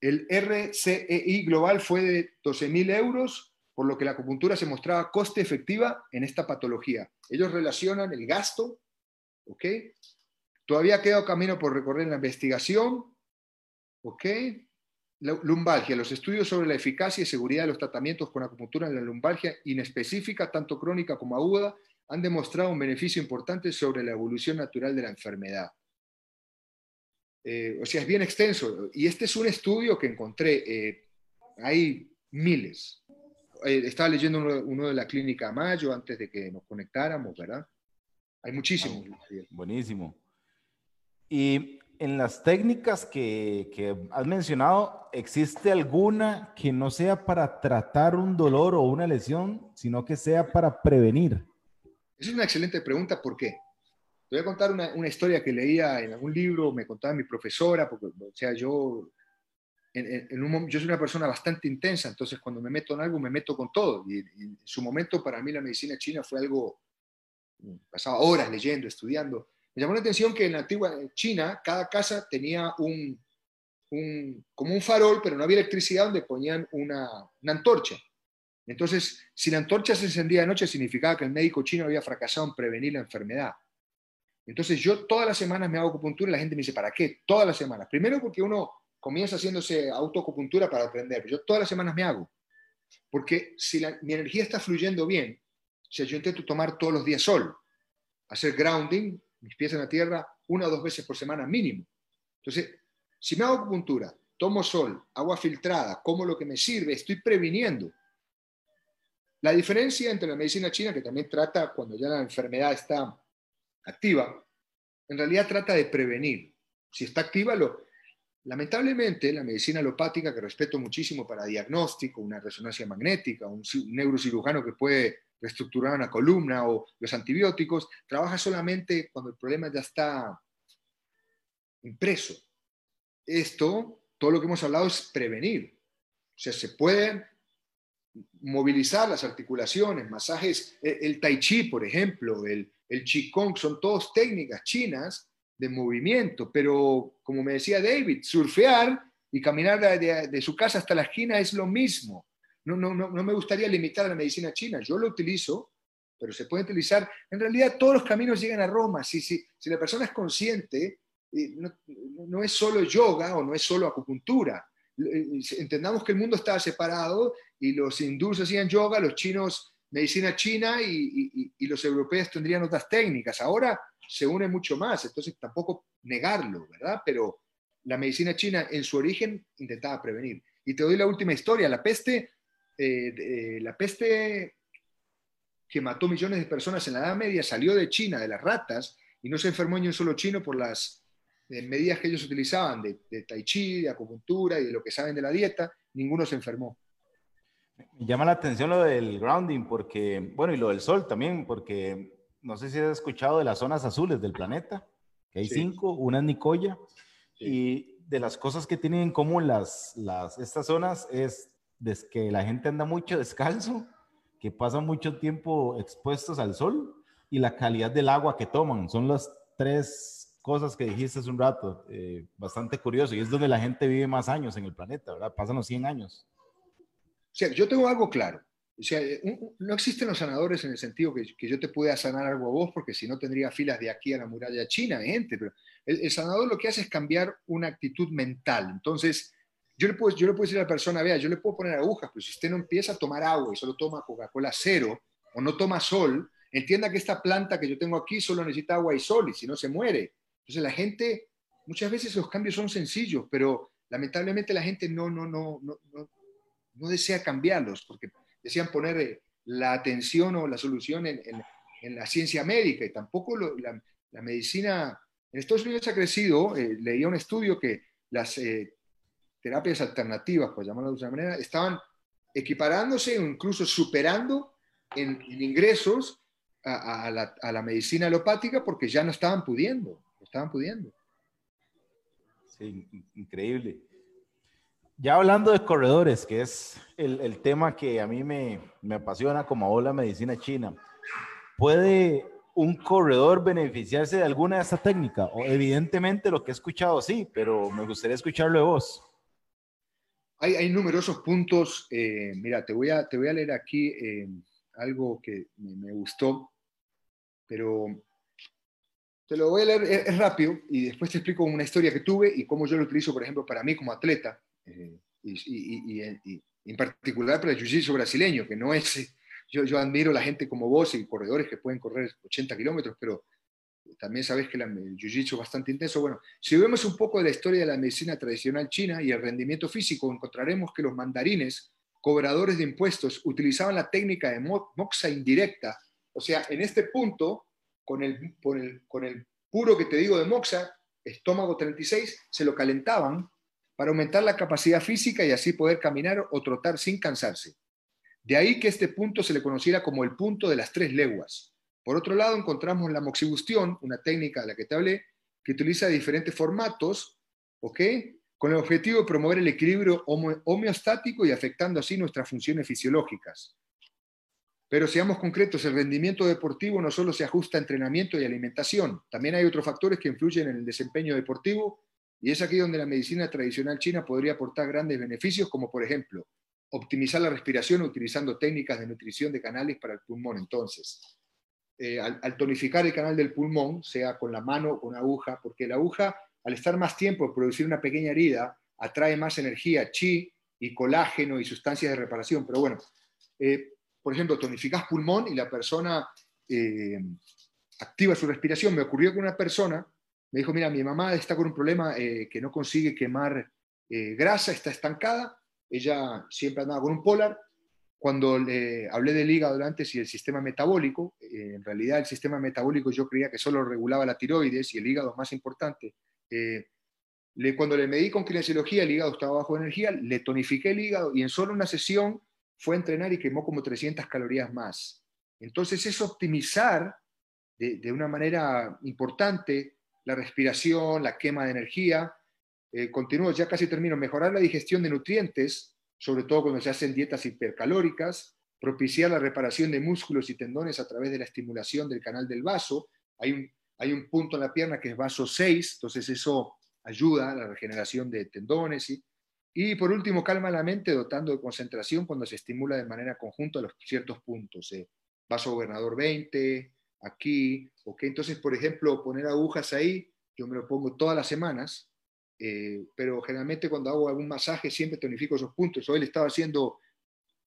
B: El RCEI global fue de 12.000 euros, por lo que la acupuntura se mostraba coste efectiva en esta patología. Ellos relacionan el gasto, ¿ok? Todavía queda camino por recorrer en la investigación, ¿ok? Lumbalgia, los estudios sobre la eficacia y seguridad de los tratamientos con acupuntura en la lumbalgia inespecífica, tanto crónica como aguda, han demostrado un beneficio importante sobre la evolución natural de la enfermedad. Eh, o sea, es bien extenso. Y este es un estudio que encontré. Eh, hay miles. Eh, estaba leyendo uno, de la clínica Mayo antes de que nos conectáramos, ¿verdad? Hay muchísimos.
A: buenísimo. Y en las técnicas que, que, has mencionado, ¿existe alguna que no sea para tratar un dolor o una lesión, sino que sea para prevenir?
B: Esa es una excelente pregunta. ¿Por qué? Te voy a contar una, una, historia que leía en algún libro, me contaba mi profesora, porque, o sea, yo, en, un, yo soy una persona bastante intensa, entonces cuando me meto en algo, me meto con todo. Y, en su momento, para mí, la medicina china fue algo, pasaba horas leyendo, estudiando. Me llamó la atención que en la antigua China, cada casa tenía un, un como un farol, pero no había electricidad, donde ponían una, una antorcha. Entonces, si la antorcha se encendía de noche, significaba que el médico chino había fracasado en prevenir la enfermedad. Entonces, yo todas las semanas me hago acupuntura y la gente me dice, ¿para qué? Todas las semanas. Primero porque uno comienza haciéndose autoacupuntura para aprender. Yo todas las semanas me hago. Porque si mi energía está fluyendo bien, o sea, yo intento tomar todos los días sol, hacer grounding, mis pies en la tierra, una o dos veces por semana mínimo. Entonces, si me hago acupuntura, tomo sol, agua filtrada, como lo que me sirve, estoy previniendo la diferencia entre la medicina china, que también trata cuando ya la enfermedad está activa, en realidad trata de prevenir. Si está activa, lo... lamentablemente la medicina alopática, que respeto muchísimo para diagnóstico, una resonancia magnética, un neurocirujano que puede reestructurar una columna o los antibióticos, trabaja solamente cuando el problema ya está impreso. Esto, todo lo que hemos hablado es prevenir. O sea, se puede movilizar las articulaciones, masajes, e, el tai chi, por ejemplo, el, el qigong, son todas técnicas chinas de movimiento, pero como me decía David, surfear y caminar de, su casa hasta la esquina es lo mismo. No, no, no, me gustaría limitar a la medicina china, yo lo utilizo, pero se puede utilizar. En realidad todos los caminos llegan a Roma. Si, si, si la persona es consciente, no, no es solo yoga o no es solo acupuntura, eh, entendamos que el mundo estaba separado y los hindúes hacían yoga, los chinos medicina china y, los europeos tendrían otras técnicas. Ahora se une mucho más, entonces tampoco negarlo, ¿verdad? Pero la medicina china en su origen intentaba prevenir. Y te doy la última historia, la peste, eh, eh, la peste que mató millones de personas en la Edad Media salió de China, de las ratas, y no se enfermó ni un solo chino por las en medidas que ellos utilizaban de, tai chi, de acupuntura y de lo que saben de la dieta, ninguno se enfermó.
A: Me llama la atención lo del grounding, porque, bueno, y lo del sol también, porque no sé si has escuchado de las zonas azules del planeta, que hay cinco, una es Nicoya, y de las cosas que tienen en común las, las, estas zonas es que la gente anda mucho descalzo, que pasa mucho tiempo expuestos al sol, y la calidad del agua que toman. Son las tres cosas que dijiste hace un rato, eh, bastante curioso, y es donde la gente vive más años en el planeta, ¿verdad? Pasan los 100 años.
B: O sea, yo tengo algo claro. O sea, no existen los sanadores en el sentido que, que, yo te pueda sanar algo a vos, porque si no tendría filas de aquí a la muralla china, gente, pero el, sanador lo que hace es cambiar una actitud mental. Entonces, yo le, puedo, yo le puedo decir a la persona, vea, yo le puedo poner agujas, pero si usted no empieza a tomar agua y solo toma Coca-Cola cero, o no toma sol, entienda que esta planta que yo tengo aquí solo necesita agua y sol, y si no se muere. Entonces la gente, muchas veces los cambios son sencillos, pero lamentablemente la gente no, no, no, no, no, desea cambiarlos, porque desean poner eh, la atención o la solución en, en, la ciencia médica y tampoco la, la, medicina. En Estados Unidos ha crecido, eh, leía un estudio que las eh, terapias alternativas, por llamarlo de una manera, estaban equiparándose o incluso superando en, ingresos a, la, a, medicina alopática porque ya no estaban pudiendo estaban pudiendo.
A: Sí, increíble. Ya hablando de corredores, que es el, tema que a mí me, me, apasiona como la medicina china, ¿puede un corredor beneficiarse de alguna de estas técnicas? Evidentemente lo que he escuchado sí, pero me gustaría escucharlo de vos.
B: Hay, hay numerosos puntos. Eh, mira, te voy, a, te voy a leer aquí eh, algo que me, gustó, pero te lo voy a leer, es, rápido y después te explico una historia que tuve y cómo yo lo utilizo, por ejemplo, para mí como atleta eh, y, en particular para el jiu-jitsu brasileño, que no es yo, admiro la gente como vos y corredores que pueden correr 80 kilómetros, pero también sabes que el jiu-jitsu es bastante intenso. Bueno, si vemos un poco de la historia de la medicina tradicional china y el rendimiento físico, encontraremos que los mandarines, cobradores de impuestos, utilizaban la técnica de moxa indirecta. O sea, en este punto, con el, con el puro que te digo de moxa, estómago 36, se lo calentaban para aumentar la capacidad física y así poder caminar o trotar sin cansarse. De ahí que este punto se le conociera como el punto de las tres leguas. Por otro lado, encontramos la moxibustión, una técnica de la que te hablé, que utiliza diferentes formatos, ¿ok? Con el objetivo de promover el equilibrio homeostático y afectando así nuestras funciones fisiológicas. Pero seamos concretos, el rendimiento deportivo no solo se ajusta a entrenamiento y alimentación, también hay otros factores que influyen en el desempeño deportivo y es aquí donde la medicina tradicional china podría aportar grandes beneficios, como por ejemplo optimizar la respiración utilizando técnicas de nutrición de canales para el pulmón. Entonces, eh, al, tonificar el canal del pulmón, sea con la mano o con aguja, porque la aguja, al estar más tiempo producir una pequeña herida, atrae más energía, chi y colágeno y sustancias de reparación. Pero bueno, eh, por ejemplo, tonificas pulmón y la persona eh, activa su respiración. Me ocurrió que una persona me dijo, mira, mi mamá está con un problema que no consigue quemar grasa, está estancada, ella siempre andaba con un polar. Cuando le hablé del hígado antes y el sistema metabólico, eh, en realidad el sistema metabólico yo creía que solo regulaba la tiroides y el hígado más importante. Eh, cuando le medí con kinesiología, el hígado estaba bajo energía, le tonifiqué el hígado y en solo una sesión fue a entrenar y quemó como 300 calorías más. Entonces es optimizar de, de una manera importante la respiración, la quema de energía, eh, continúo, ya casi termino, mejorar la digestión de nutrientes, sobre todo cuando se hacen dietas hipercalóricas, propiciar la reparación de músculos y tendones a través de la estimulación del canal del vaso. Hay un, hay un punto en la pierna que es vaso 6, entonces eso ayuda a la regeneración de tendones. ¿sí? Y por último, calma la mente dotando de concentración cuando se estimula de manera conjunta los ciertos puntos. ¿eh? Vaso gobernador 20, aquí, ok. Entonces, por ejemplo, poner agujas ahí, yo me lo pongo todas las semanas, eh, pero generalmente cuando hago algún masaje siempre tonifico esos puntos. Hoy le estaba haciendo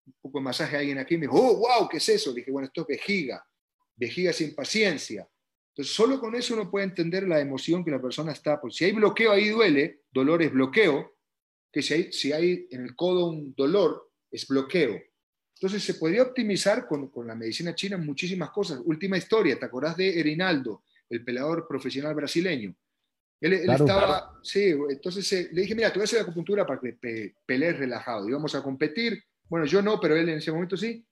B: un poco de masaje a alguien aquí y me dijo, oh, wow, ¿qué es eso? Le dije, bueno, esto es vejiga, vejiga sin paciencia. Entonces, solo con eso uno puede entender la emoción que la persona está. Porque si hay bloqueo, ahí duele, dolor es bloqueo, que si hay, si hay en el codo un dolor, es bloqueo. Entonces, se podría optimizar con, con la medicina china muchísimas cosas. Última historia, ¿te acordás de Erinaldo, el pelador profesional brasileño? Él, estaba, sí, entonces eh, le dije, mira, te voy a hacer acupuntura para que pe pelees relajado. Íbamos a competir, bueno, yo no, pero él en ese momento sí.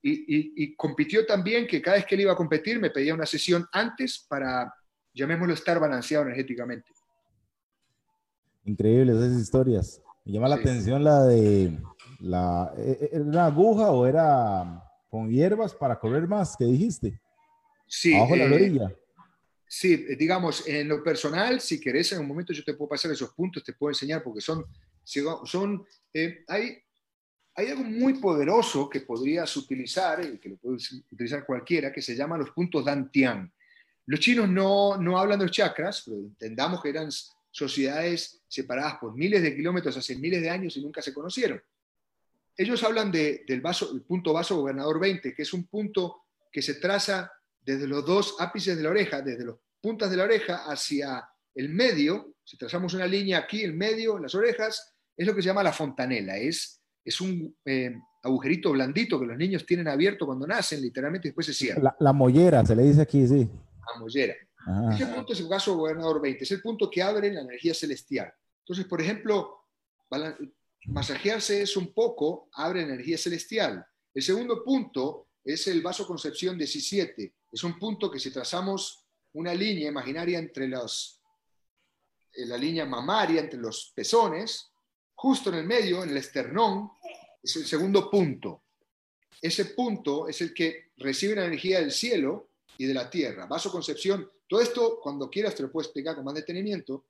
B: Y, y, compitió también que cada vez que él iba a competir me pedía una sesión antes para, llamémoslo, estar balanceado energéticamente.
A: Increíbles esas historias. Me llama la atención la de, la, ¿era e, una aguja o era con hierbas para correr más? ¿Qué dijiste?
B: Sí. Abajo la eh, rodilla Sí, eh, digamos, en lo personal, si querés, en un momento yo te puedo pasar esos puntos, te puedo enseñar, porque son, son eh, hay, hay algo muy poderoso que podrías utilizar, y que lo puedes utilizar cualquiera, que se llama los puntos Dantian. Los chinos no, no hablan de los chakras, pero entendamos que eran sociedades separadas por miles de kilómetros hace miles de años y nunca se conocieron. Ellos hablan de, del vaso, el punto vaso gobernador 20, que es un punto que se traza desde los dos ápices de la oreja, desde las puntas de la oreja hacia el medio, si trazamos una línea aquí, el medio, en las orejas, es lo que se llama la fontanela. Es, es un eh, agujerito blandito que los niños tienen abierto cuando nacen, literalmente, y después se cierra.
A: La, mollera, se le dice aquí, sí.
B: La mollera. Ese punto es el caso gobernador 20, es el punto que abre la energía celestial. Entonces, por ejemplo, masajearse es un poco, abre energía celestial. El segundo punto es el vaso concepción 17, es un punto que si trazamos una línea imaginaria entre los, eh, la línea mamaria, entre los pezones, justo en el medio, en el esternón, es el segundo punto. ese punto es el que recibe la energía del cielo y de la tierra. Vasoconcepción, todo esto, cuando quieras, te lo puedo explicar con más detenimiento.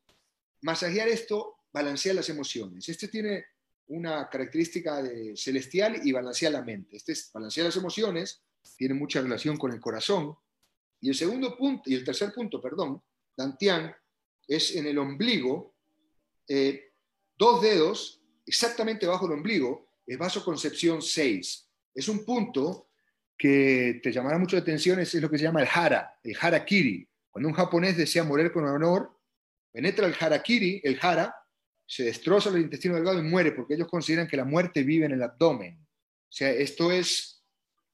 B: Masajear esto balancea las emociones. Este tiene una característica de celestial y balancea la mente. Este es balancea las emociones, tiene mucha relación con el corazón. Y el segundo punto, y el tercer punto, perdón, Dantian, es en el ombligo, eh, dos dedos, exactamente bajo el ombligo, es vasoconcepción 6. Es un punto que te llamará mucho la atención, es, lo que se llama el hara, el harakiri. Cuando un japonés desea morir con honor, penetra el harakiri, el hara, se destroza el intestino delgado y muere, porque ellos consideran que la muerte vive en el abdomen. O sea, esto es,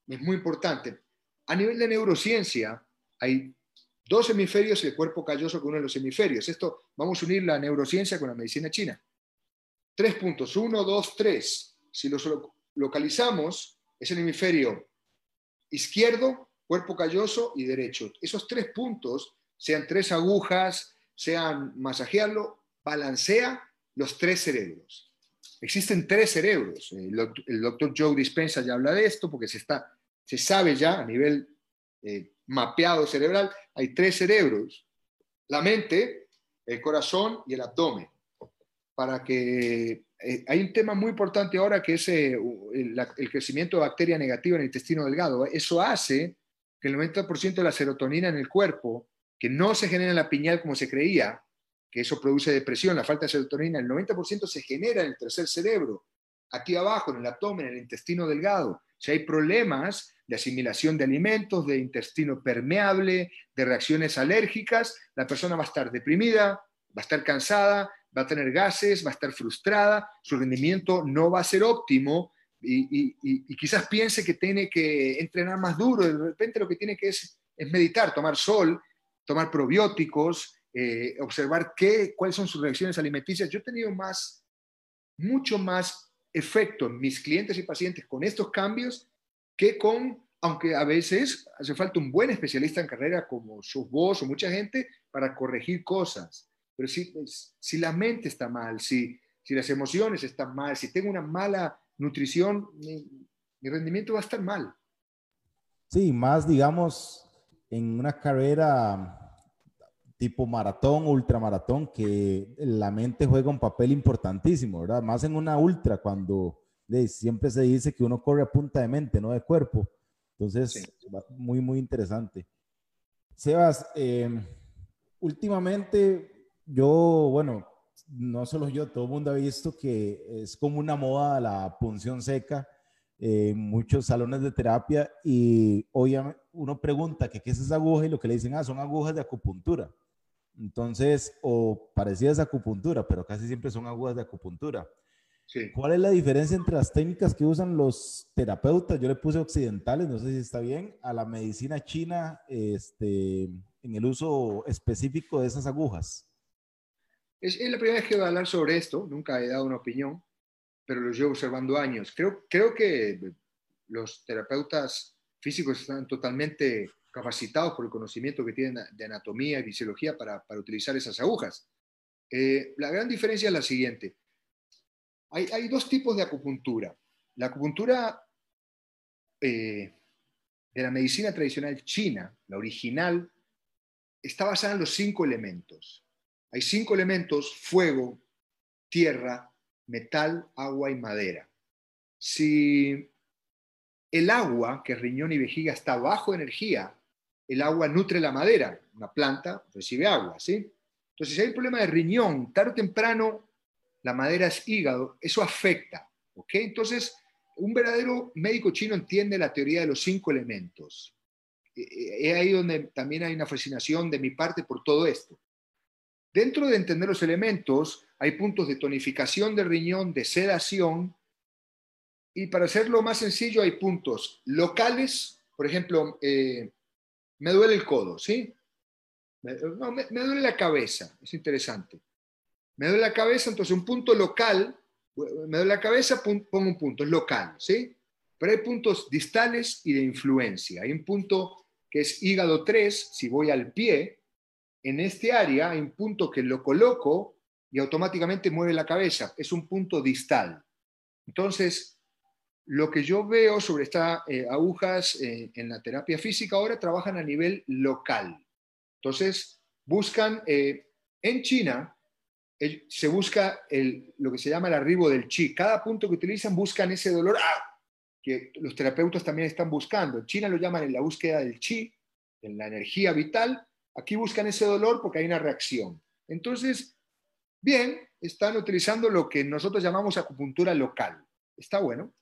B: es muy importante. A nivel de neurociencia, hay dos hemisferios y el cuerpo calloso con uno de los hemisferios. Esto, vamos a unir la neurociencia con la medicina china. Tres puntos, uno, dos, tres. Si los localizamos, es el hemisferio izquierdo, cuerpo calloso y derecho. Esos tres puntos, sean tres agujas, sean masajearlo, balancea los tres cerebros. Existen tres cerebros. El, doctor Joe Dispensa ya habla de esto porque se, está, se sabe ya a nivel eh, mapeado cerebral, hay tres cerebros. La mente, el corazón y el abdomen. Para que eh, hay un tema muy importante ahora que es eh, el, crecimiento de bacteria negativa en el intestino delgado. Eso hace que el 90% de la serotonina en el cuerpo, que no se genera en la piñal como se creía, que eso produce depresión, la falta de serotonina, el 90% se genera en el tercer cerebro, aquí abajo, en el abdomen, en el intestino delgado. Si hay problemas de asimilación de alimentos, de intestino permeable, de reacciones alérgicas, la persona va a estar deprimida, va a estar cansada, va a tener gases, va a estar frustrada, su rendimiento no va a ser óptimo y, quizás piense que tiene que entrenar más duro, de repente lo que tiene que es, es meditar, tomar sol, tomar probióticos, eh, observar qué, cuáles son sus reacciones alimenticias. Yo he tenido más, mucho más efecto en mis clientes y pacientes con estos cambios que con, aunque a veces hace falta un buen especialista en carrera como sos vos o mucha gente para corregir cosas. Pero si, si la mente está mal, si, si las emociones están mal, si tengo una mala nutrición, mi, rendimiento va a estar mal.
A: Sí, más digamos en una carrera tipo maratón, ultramaratón, que la mente juega un papel importantísimo, ¿verdad? Más en una ultra, cuando siempre se dice que uno corre a punta de mente, no de cuerpo. Entonces, muy, muy interesante. Sebas, eh, últimamente yo, bueno, no solo yo, todo el mundo ha visto que es como una moda la punción seca en muchos salones de terapia y hoy uno pregunta que qué es esa aguja y lo que le dicen, ah, son agujas de acupuntura. Entonces, o parecidas a acupuntura, pero casi siempre son agujas de acupuntura. ¿Cuál es la diferencia entre las técnicas que usan los terapeutas? Yo le puse occidentales, no sé si está bien, a la medicina china este, en el uso específico de esas agujas.
B: Es, la primera vez que voy a hablar sobre esto, nunca he dado una opinión, pero lo llevo observando años. Creo, creo que los terapeutas físicos están totalmente capacitados por el conocimiento que tienen de anatomía y fisiología para, para utilizar esas agujas. Eh, la gran diferencia es la siguiente. Hay, hay dos tipos de acupuntura. La acupuntura eh, de la medicina tradicional china, la original, está basada en los cinco elementos. Hay cinco elementos, fuego, tierra, metal, agua y madera. Si el agua, que es riñón y vejiga, está bajo energía, el agua nutre la madera. Una planta recibe agua, ¿sí? Entonces, si hay un problema de riñón, tarde o temprano, la madera es hígado, eso afecta, ¿ok? Entonces, un verdadero médico chino entiende la teoría de los cinco elementos. Es ahí donde también hay una fascinación de mi parte por todo esto. Dentro de entender los elementos, hay puntos de tonificación del riñón, de sedación, y para hacerlo más sencillo, hay puntos locales, por ejemplo, eh, me duele el codo, ¿sí? no, me, duele la cabeza, es interesante. Me duele la cabeza, entonces un punto local, me duele la cabeza, pongo un punto, es local, ¿sí? Pero hay puntos distales y de influencia. Hay un punto que es hígado 3, si voy al pie, en este área hay un punto que lo coloco y automáticamente mueve la cabeza. Es un punto distal. Entonces, lo que yo veo sobre estas eh, agujas eh, en la terapia física ahora trabajan a nivel local. Entonces, buscan, eh, en China, se busca lo que se llama el arribo del chi. Cada punto que utilizan buscan ese dolor ¡ah! que los terapeutas también están buscando. En China lo llaman en la búsqueda del chi, en la energía vital. Aquí buscan ese dolor porque hay una reacción. Entonces, bien, están utilizando lo que nosotros llamamos acupuntura local. Está bueno.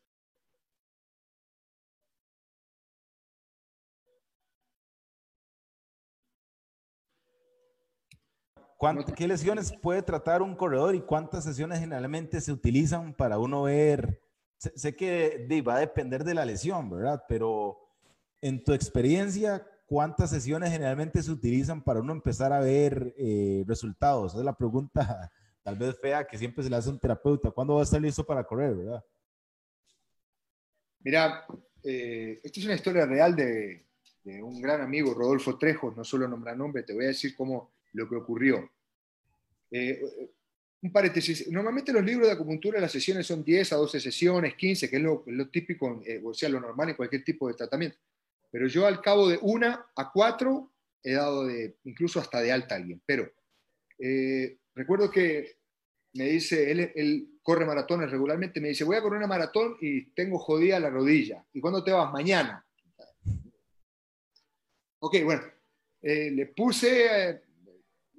A: ¿Qué lesiones puede tratar un corredor y cuántas sesiones generalmente se utilizan para uno ver? Sé, que va a depender de la lesión, ¿verdad? Pero en tu experiencia, ¿cuántas sesiones generalmente se utilizan para uno empezar a ver eh, resultados? Esa es la pregunta *laughs* tal vez fea que siempre se le hace a un terapeuta. ¿Cuándo va a estar listo para correr, verdad?
B: Mira, eh, esta es una historia real de, de, un gran amigo, Rodolfo Trejo, no solo nombra nombre, te voy a decir cómo lo que ocurrió. Eh, un paréntesis, normalmente los libros de acupuntura, las sesiones son 10 a 12 sesiones, 15, que es lo, típico, eh, o sea, lo normal en cualquier tipo de tratamiento. Pero yo al cabo de una a cuatro he dado de, incluso hasta de alta a alguien. Pero eh, recuerdo que me dice, él, corre maratones regularmente, me dice, voy a correr una maratón y tengo jodida la rodilla. ¿Y cuándo te vas? Mañana. Ok, bueno, le puse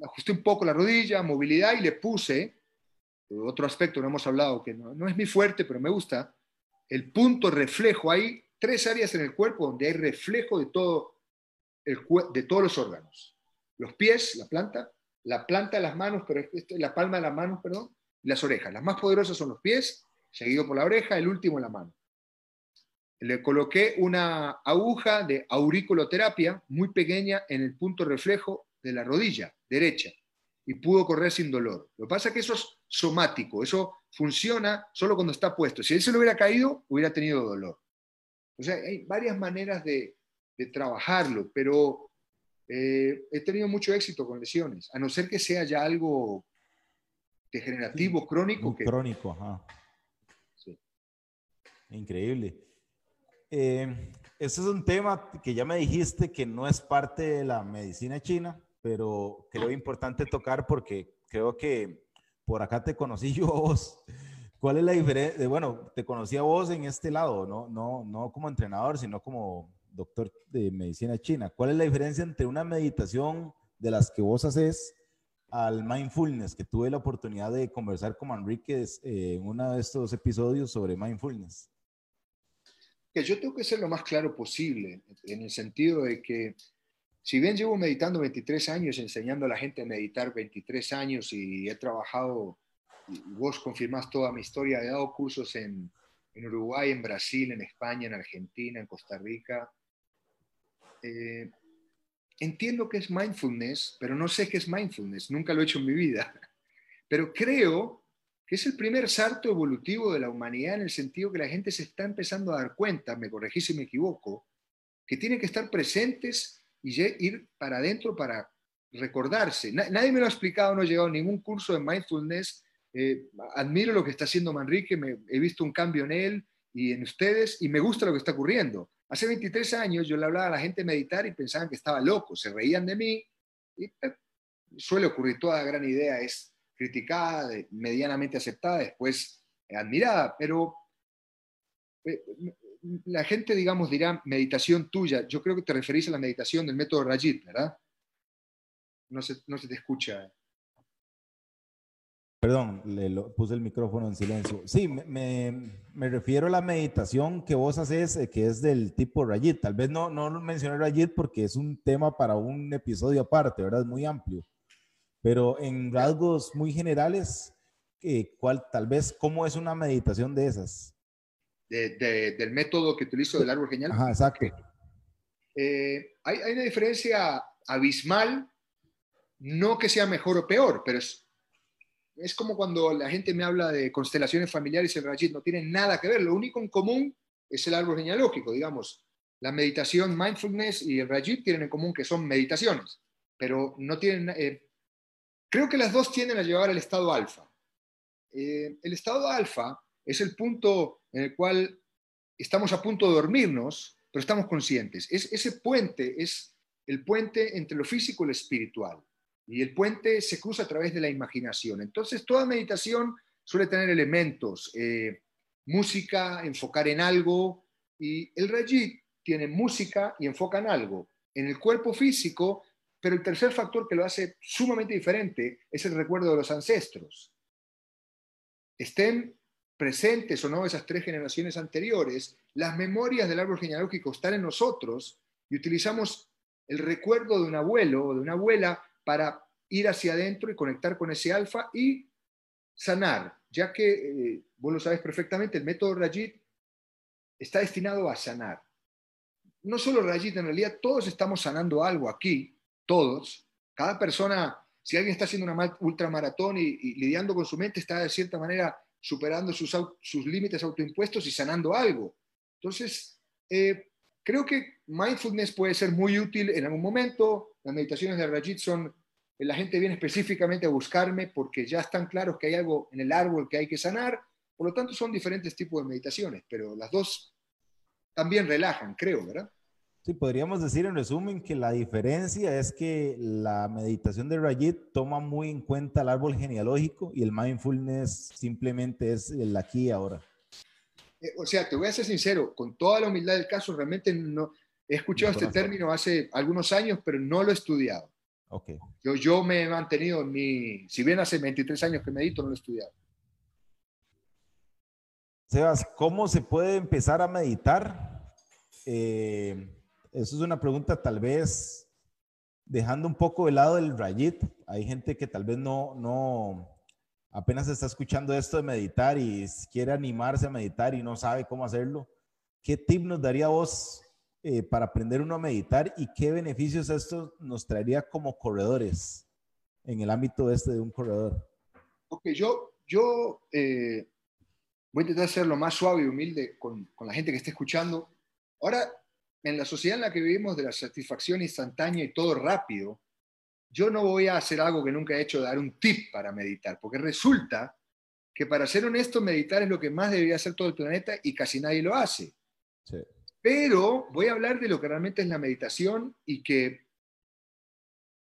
B: ajusté un poco la rodilla, movilidad y le puse, otro aspecto no hemos hablado que no, es mi fuerte, pero me gusta, el punto reflejo. Hay tres áreas en el cuerpo donde hay reflejo de, todo el, de todos los órganos. Los pies, la planta, la planta las manos, pero la palma de las manos, perdón, y las orejas. Las más poderosas son los pies, seguido por la oreja, el último la mano. Le coloqué una aguja de auriculoterapia muy pequeña en el punto reflejo de la rodilla derecha y pudo correr sin dolor. Lo que pasa es que eso es somático, eso funciona solo cuando está puesto. Si él se lo hubiera caído, hubiera tenido dolor. O sea, hay varias maneras de, trabajarlo, pero eh, he tenido mucho éxito con lesiones, a no ser que sea ya algo degenerativo, crónico. Que...
A: Crónico, ajá. Sí. Increíble. Eh, ese es un tema que ya me dijiste que no es parte de la medicina china, pero creo importante tocar porque creo que por acá te conocí *laughs* yo a vos. ¿Cuál es la diferencia? Bueno, te conocí a vos en este lado, no, no, no como entrenador, sino como doctor de medicina china. ¿Cuál es la diferencia entre una meditación de las que vos haces al mindfulness? Que tuve la oportunidad de conversar con Enríquez eh, en uno de estos episodios sobre mindfulness.
B: Que yo tengo que ser lo más claro posible, en el sentido de que si bien llevo meditando 23 años, enseñando a la gente a meditar 23 años y he trabajado, vos confirmás toda mi historia, he dado cursos en, Uruguay, en Brasil, en España, en Argentina, en Costa Rica. Eh, entiendo que es mindfulness, pero no sé qué es mindfulness, nunca lo he hecho en mi vida. Pero creo que es el primer salto evolutivo de la humanidad en el sentido que la gente se está empezando a dar cuenta, me corregí si me equivoco, que tiene que estar presentes y ir para adentro para recordarse. Nadie me lo ha explicado, no he llegado a ningún curso de mindfulness. Eh, admiro lo que está haciendo Manrique, me, he visto un cambio en él y en ustedes y me gusta lo que está ocurriendo. Hace 23 años yo le hablaba a la gente meditar y pensaban que estaba loco, se reían de mí y eh, suele ocurrir, toda gran idea es criticada, medianamente aceptada, después admirada, pero eh, la gente, digamos, dirá meditación tuya. Yo creo que te referís a la meditación del método Rajit, ¿verdad? No se, no se te escucha.
A: Perdón, le puse el micrófono en silencio. Sí, me, refiero a la meditación que vos haces, eh, que es del tipo Rajit. Tal vez no, no mencioné Rajit porque es un tema para un episodio aparte, ¿verdad? Es muy amplio. Pero en rasgos muy generales, eh, ¿cuál, tal vez, ¿cómo es una meditación de esas?
B: Del método que utilizo del árbol genial.
A: Ajá, exacto.
B: Eh, hay, hay, una diferencia abismal, no que sea mejor o peor, pero es, es como cuando la gente me habla de constelaciones familiares y el Rajit, no tienen nada que ver, lo único en común es el árbol genealógico, digamos. La meditación mindfulness y el Rajit tienen en común que son meditaciones, pero no tienen... Eh, creo que las dos tienden a llevar al estado alfa. Eh, el estado alfa es el punto en el cual estamos a punto de dormirnos, pero estamos conscientes. Es, ese puente es el puente entre lo físico y lo espiritual. Y el puente se cruza a través de la imaginación. Entonces, toda meditación suele tener elementos, eh, música, enfocar en algo, y el Rajit tiene música y enfoca en algo, en el cuerpo físico, pero el tercer factor que lo hace sumamente diferente es el recuerdo de los ancestros. Estén presentes o no esas tres generaciones anteriores, las memorias del árbol genealógico están en nosotros y utilizamos el recuerdo de un abuelo o de una abuela para ir hacia adentro y conectar con ese alfa y sanar, ya que, eh, vos lo sabes perfectamente, el método Rajit está destinado a sanar. No solo Rajit, en realidad todos estamos sanando algo aquí, todos. Cada persona, si alguien está haciendo una ultramaratón y, y lidiando con su mente, está de cierta manera superando sus, sus límites autoimpuestos y sanando algo. Entonces, eh, creo que mindfulness puede ser muy útil en algún momento. Las meditaciones de Rajit son, la gente viene específicamente a buscarme porque ya están claros que hay algo en el árbol que hay que sanar. Por lo tanto, son diferentes tipos de meditaciones, pero las dos también relajan, creo, ¿verdad?
A: Sí, podríamos decir en resumen que la diferencia es que la meditación de Rajit toma muy en cuenta el árbol genealógico y el mindfulness simplemente es el aquí y ahora.
B: Eh, o sea, te voy a ser sincero, con toda la humildad del caso, realmente no he escuchado este término hace algunos años, pero no lo he estudiado.
A: Okay.
B: Yo, yo me he mantenido en mi, si bien hace 23 años que medito, no lo he estudiado.
A: Sebas, ¿cómo se puede empezar a meditar? Eh, eso es una pregunta tal vez dejando un poco de lado el rayit. Hay gente que tal vez no, no, apenas está escuchando esto de meditar y quiere animarse a meditar y no sabe cómo hacerlo. ¿Qué tip nos daría vos eh, para aprender uno a meditar y qué beneficios esto nos traería como corredores en el ámbito este de un corredor?
B: Ok, yo, yo eh, voy a intentar ser lo más suave y humilde con, con la gente que esté escuchando. Ahora, en la sociedad en la que vivimos de la satisfacción instantánea y todo rápido, yo no voy a hacer algo que nunca he hecho, dar un tip para meditar, porque resulta que para ser honesto, meditar es lo que más debería hacer todo el planeta y casi nadie lo hace. Pero voy a hablar de lo que realmente es la meditación y que,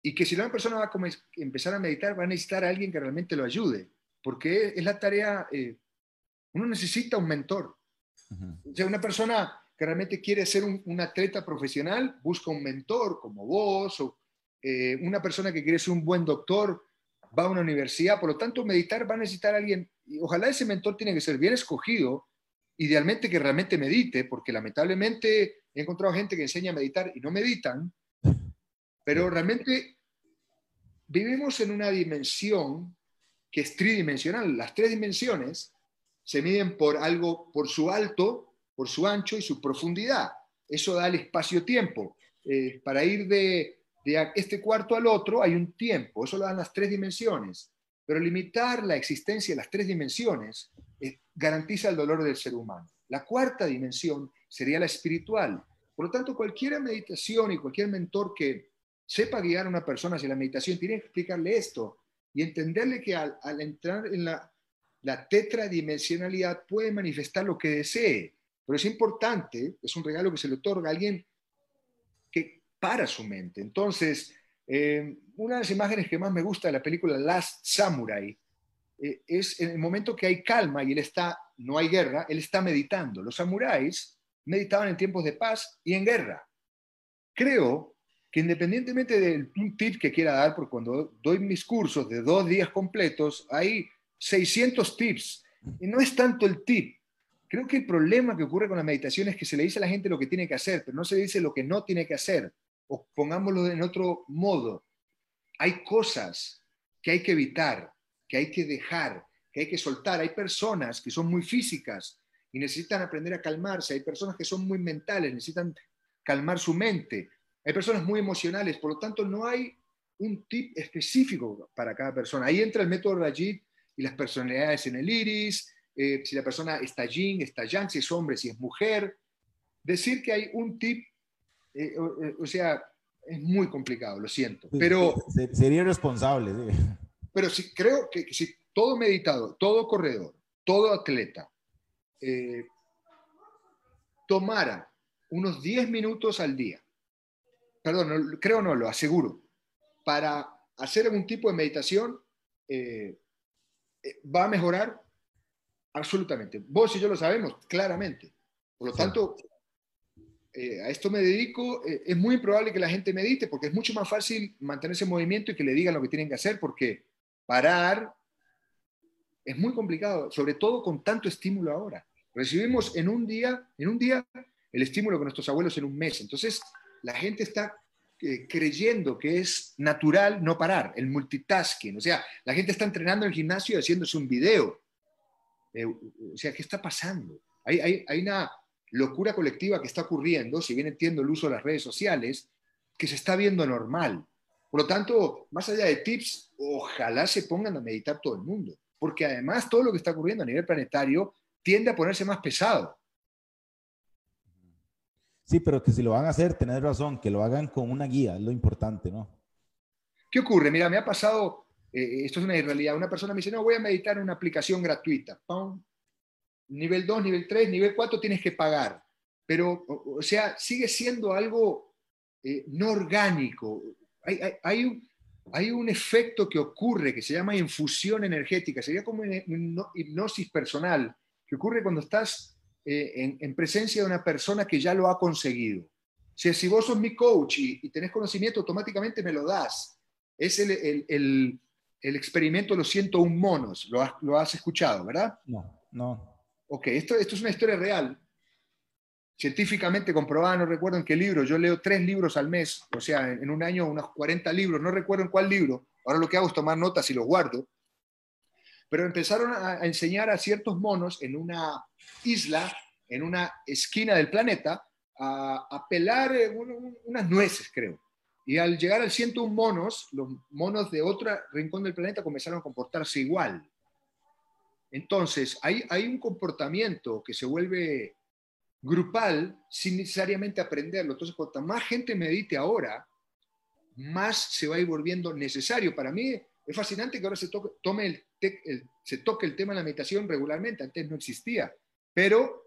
B: y que si una persona va a empezar a meditar, va a necesitar a alguien que realmente lo ayude, porque es la tarea, eh, uno necesita un mentor. O sea, una persona que realmente quiere ser un, atleta profesional, busca un mentor como vos, o eh, una persona que quiere ser un buen doctor, va a una universidad, por lo tanto, meditar va a necesitar a alguien, y ojalá ese mentor tiene que ser bien escogido, idealmente que realmente medite, porque lamentablemente he encontrado gente que enseña a meditar y no meditan, pero realmente vivimos en una dimensión que es tridimensional. Las tres dimensiones se miden por algo, por su alto, por su ancho y su profundidad. Eso da el espacio-tiempo. Eh, para ir de, este cuarto al otro hay un tiempo, eso lo dan las tres dimensiones. Pero limitar la existencia de las tres dimensiones eh, garantiza el dolor del ser humano. La cuarta dimensión sería la espiritual. Por lo tanto, cualquier meditación y cualquier mentor que sepa guiar a una persona hacia la meditación tiene que explicarle esto y entenderle que al, entrar en la, la tetradimensionalidad puede manifestar lo que desee pero es importante, es un regalo que se le otorga a alguien que para su mente. Entonces, eh, una de las imágenes que más me gusta de la película Last Samurai eh, es en el momento que hay calma y él está, no hay guerra, él está meditando. Los samuráis meditaban en tiempos de paz y en guerra. Creo que independientemente del tip que quiera dar, porque cuando doy mis cursos de dos días completos, hay 600 tips. Y no es tanto el tip, Creo que el problema que ocurre con la meditación es que se le dice a la gente lo que tiene que hacer, pero no se le dice lo que no tiene que hacer. O pongámoslo en otro modo. Hay cosas que hay que evitar, que hay que dejar, que hay que soltar. Hay personas que son muy físicas y necesitan aprender a calmarse. Hay personas que son muy mentales, necesitan calmar su mente. Hay personas muy emocionales, por lo tanto no hay un tip específico para cada persona. Ahí entra el método Rajit y las personalidades en el iris, eh, si la persona está yin, está yang, si es hombre, si es mujer. Decir que hay un tip, eh, o, sea, es muy complicado, lo siento. Pero,
A: Sería irresponsable.
B: Pero sí, creo que, si todo meditado, todo corredor, todo atleta, eh, tomara unos 10 minutos al día, perdón, creo no, lo aseguro, para hacer algún tipo de meditación, eh, eh, va a mejorar absolutamente. Vos y yo lo sabemos claramente. Por lo tanto, eh, a esto me dedico. es muy probable que la gente medite porque es mucho más fácil mantenerse en movimiento y que le digan lo que tienen que hacer porque parar es muy complicado, sobre todo con tanto estímulo ahora. Recibimos en un día, en un día el estímulo con nuestros abuelos en un mes. Entonces, la gente está eh, creyendo que es natural no parar, el multitasking. O sea, la gente está entrenando en el gimnasio y haciéndose un video. Eh, o sea, ¿qué está pasando? Hay, hay, hay, una locura colectiva que está ocurriendo, si bien entiendo el uso de las redes sociales, que se está viendo normal. Por lo tanto, más allá de tips, ojalá se pongan a meditar todo el mundo, porque además todo lo que está ocurriendo a nivel planetario tiende a ponerse más pesado.
A: Sí, pero que si lo van a hacer, tenés razón, que lo hagan con una guía, es lo importante, ¿no?
B: ¿Qué ocurre? Mira, me ha pasado, eh, esto es una realidad, una persona me dice, no, voy a meditar en una aplicación gratuita. Nivel 2, nivel 3, nivel 4 tienes que pagar. Pero, o, sea, sigue siendo algo eh, no orgánico. Hay, hay, hay, un, hay, un, efecto que ocurre que se llama infusión energética, sería como una hipnosis personal, que ocurre cuando estás eh, en, presencia de una persona que ya lo ha conseguido. Si, si vos sos mi coach y, tenés conocimiento, automáticamente me lo das. Es el, experimento de los 101 monos. Lo has, lo has, escuchado, ¿verdad?
A: No, no.
B: Ok, esto, esto es una historia real. Científicamente comprobada, no recuerdo en qué libro. Yo leo tres libros al mes, o sea, en, en un año unos 40 libros, no recuerdo en cuál libro. Ahora lo que hago es tomar notas y los guardo pero empezaron a, enseñar a ciertos monos en una isla, en una esquina del planeta, a, pelar eh, unas nueces, creo. Y al llegar al 101 monos, los monos de otro rincón del planeta comenzaron a comportarse igual. Entonces, hay, un comportamiento que se vuelve grupal sin necesariamente aprenderlo. Entonces, cuanto más gente medite ahora, más se va a ir volviendo necesario. Para mí es fascinante que ahora se toque el tema de la meditación regularmente, antes no existía. Pero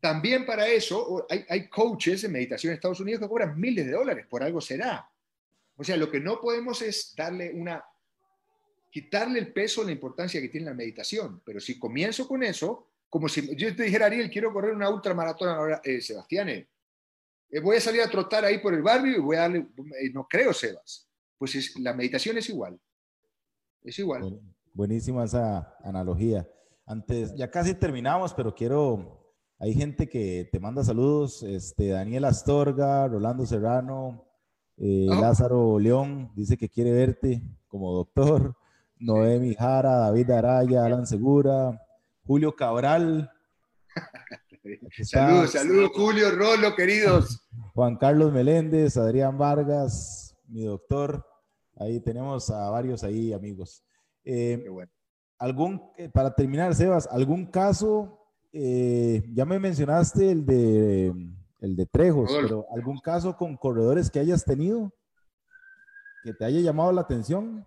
B: también para eso hay, hay coaches de meditación en Estados Unidos que cobran miles de dólares, por algo será. O sea, lo que no podemos es darle una, quitarle el peso, la importancia que tiene la meditación. Pero si comienzo con eso, como si yo te dijera, Ariel, quiero correr una ultramaratón ahora, eh, Sebastián, eh, voy a salir a trotar ahí por el barrio y voy a darle, eh, no creo, Sebas. Pues la meditación es igual. Es igual.
A: Buenísima esa analogía. Antes, ya casi terminamos, pero quiero, hay gente que te manda saludos, este, Daniel Astorga, Rolando Serrano, eh, oh. Lázaro León, dice que quiere verte como doctor, Noemi Jara, David Araya, Alan Segura, Julio Cabral. *laughs*
B: saludos, saludos Julio, Rolo, queridos. *laughs*
A: Juan Carlos Meléndez, Adrián Vargas, mi doctor. Ahí tenemos a varios ahí amigos. Eh, algún, eh, para terminar, Sebas, ¿algún caso? Eh, ya me mencionaste el de, el de Trejos, pero ¿algún caso con corredores que hayas tenido que te haya llamado la atención?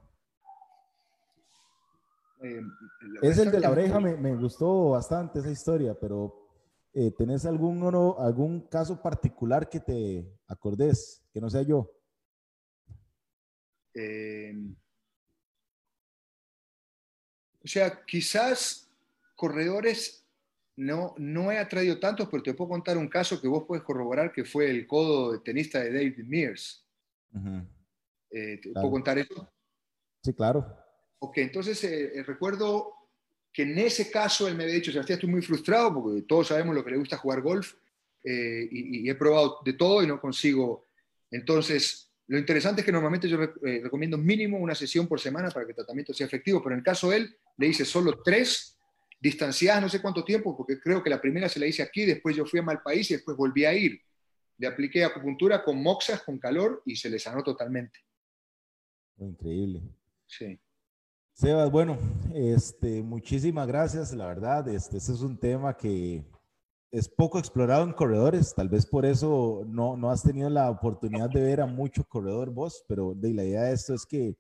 A: es el de la oreja, me, me, gustó bastante esa historia, pero ¿tenés algún, algún caso particular que te acordes, que no sea yo?
B: Eh, o sea, quizás corredores no, no he atraído tantos, pero te puedo contar un caso que vos puedes corroborar que fue el codo de tenista de David Mears. Eh, ¿Te puedo contar eso?
A: Sí, claro.
B: Ok, entonces eh, eh, recuerdo que en ese caso él me había dicho, Sebastián, estoy muy frustrado porque todos sabemos lo que le gusta jugar golf y, y, he probado de todo y no consigo. Entonces, lo interesante es que normalmente yo recomiendo mínimo una sesión por semana para que el tratamiento sea efectivo, pero en el caso de él le hice solo tres distanciadas, no sé cuánto tiempo, porque creo que la primera se la hice aquí, después yo fui a Malpaís y después volví a ir. Le apliqué acupuntura con moxas, con calor y se le sanó totalmente.
A: Increíble.
B: Sí.
A: Sebas, bueno, este, muchísimas gracias, la verdad, este, este es un tema que es poco explorado en corredores, tal vez por eso no, no has tenido la oportunidad de ver a mucho corredor vos, pero de, la idea de esto es que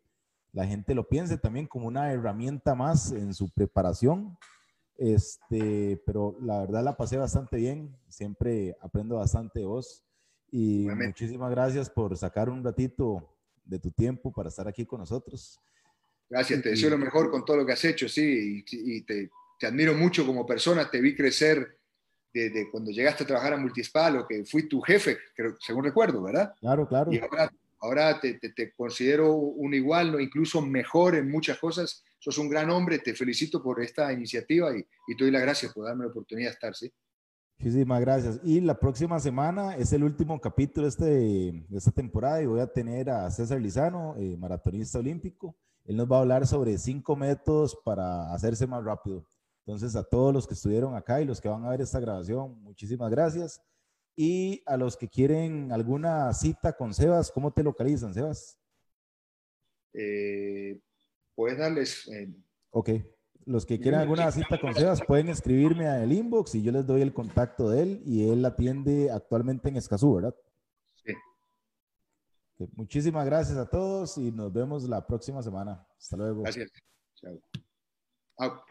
A: la gente lo piense también como una herramienta más en su preparación. Este, pero la verdad la pasé bastante bien. Siempre aprendo bastante de vos. Y muchísimas gracias por sacar un ratito de tu tiempo para estar aquí con nosotros.
B: Gracias, te deseo lo mejor con todo lo que has hecho, sí, y, te, te, admiro mucho como persona, te vi crecer desde cuando llegaste a trabajar a Multispal, que fui tu jefe, según recuerdo, ¿verdad?
A: Claro, claro.
B: Y ahora, ahora te, te, considero un igual, ¿no? incluso mejor en muchas cosas. Sos un gran hombre, te felicito por esta iniciativa y, y te doy las gracias por darme la oportunidad de estar, ¿sí?
A: Muchísimas gracias. Y la próxima semana es el último capítulo este, de esta temporada y voy a tener a César Lizano, eh, maratonista olímpico. Él nos va a hablar sobre cinco métodos para hacerse más rápido. Entonces, a todos los que estuvieron acá y los que van a ver esta grabación, muchísimas gracias. Y a los que quieren alguna cita con Sebas, ¿cómo te localizan, Sebas?
B: Eh, puedes darles.
A: Eh, ok. Los que quieran alguna cita con Sebas pueden escribirme al inbox y yo les doy el contacto de él y él atiende actualmente en Escazú, ¿verdad?
B: Sí.
A: Muchísimas gracias a todos y nos vemos la próxima semana. Hasta luego.
B: Gracias. Chao.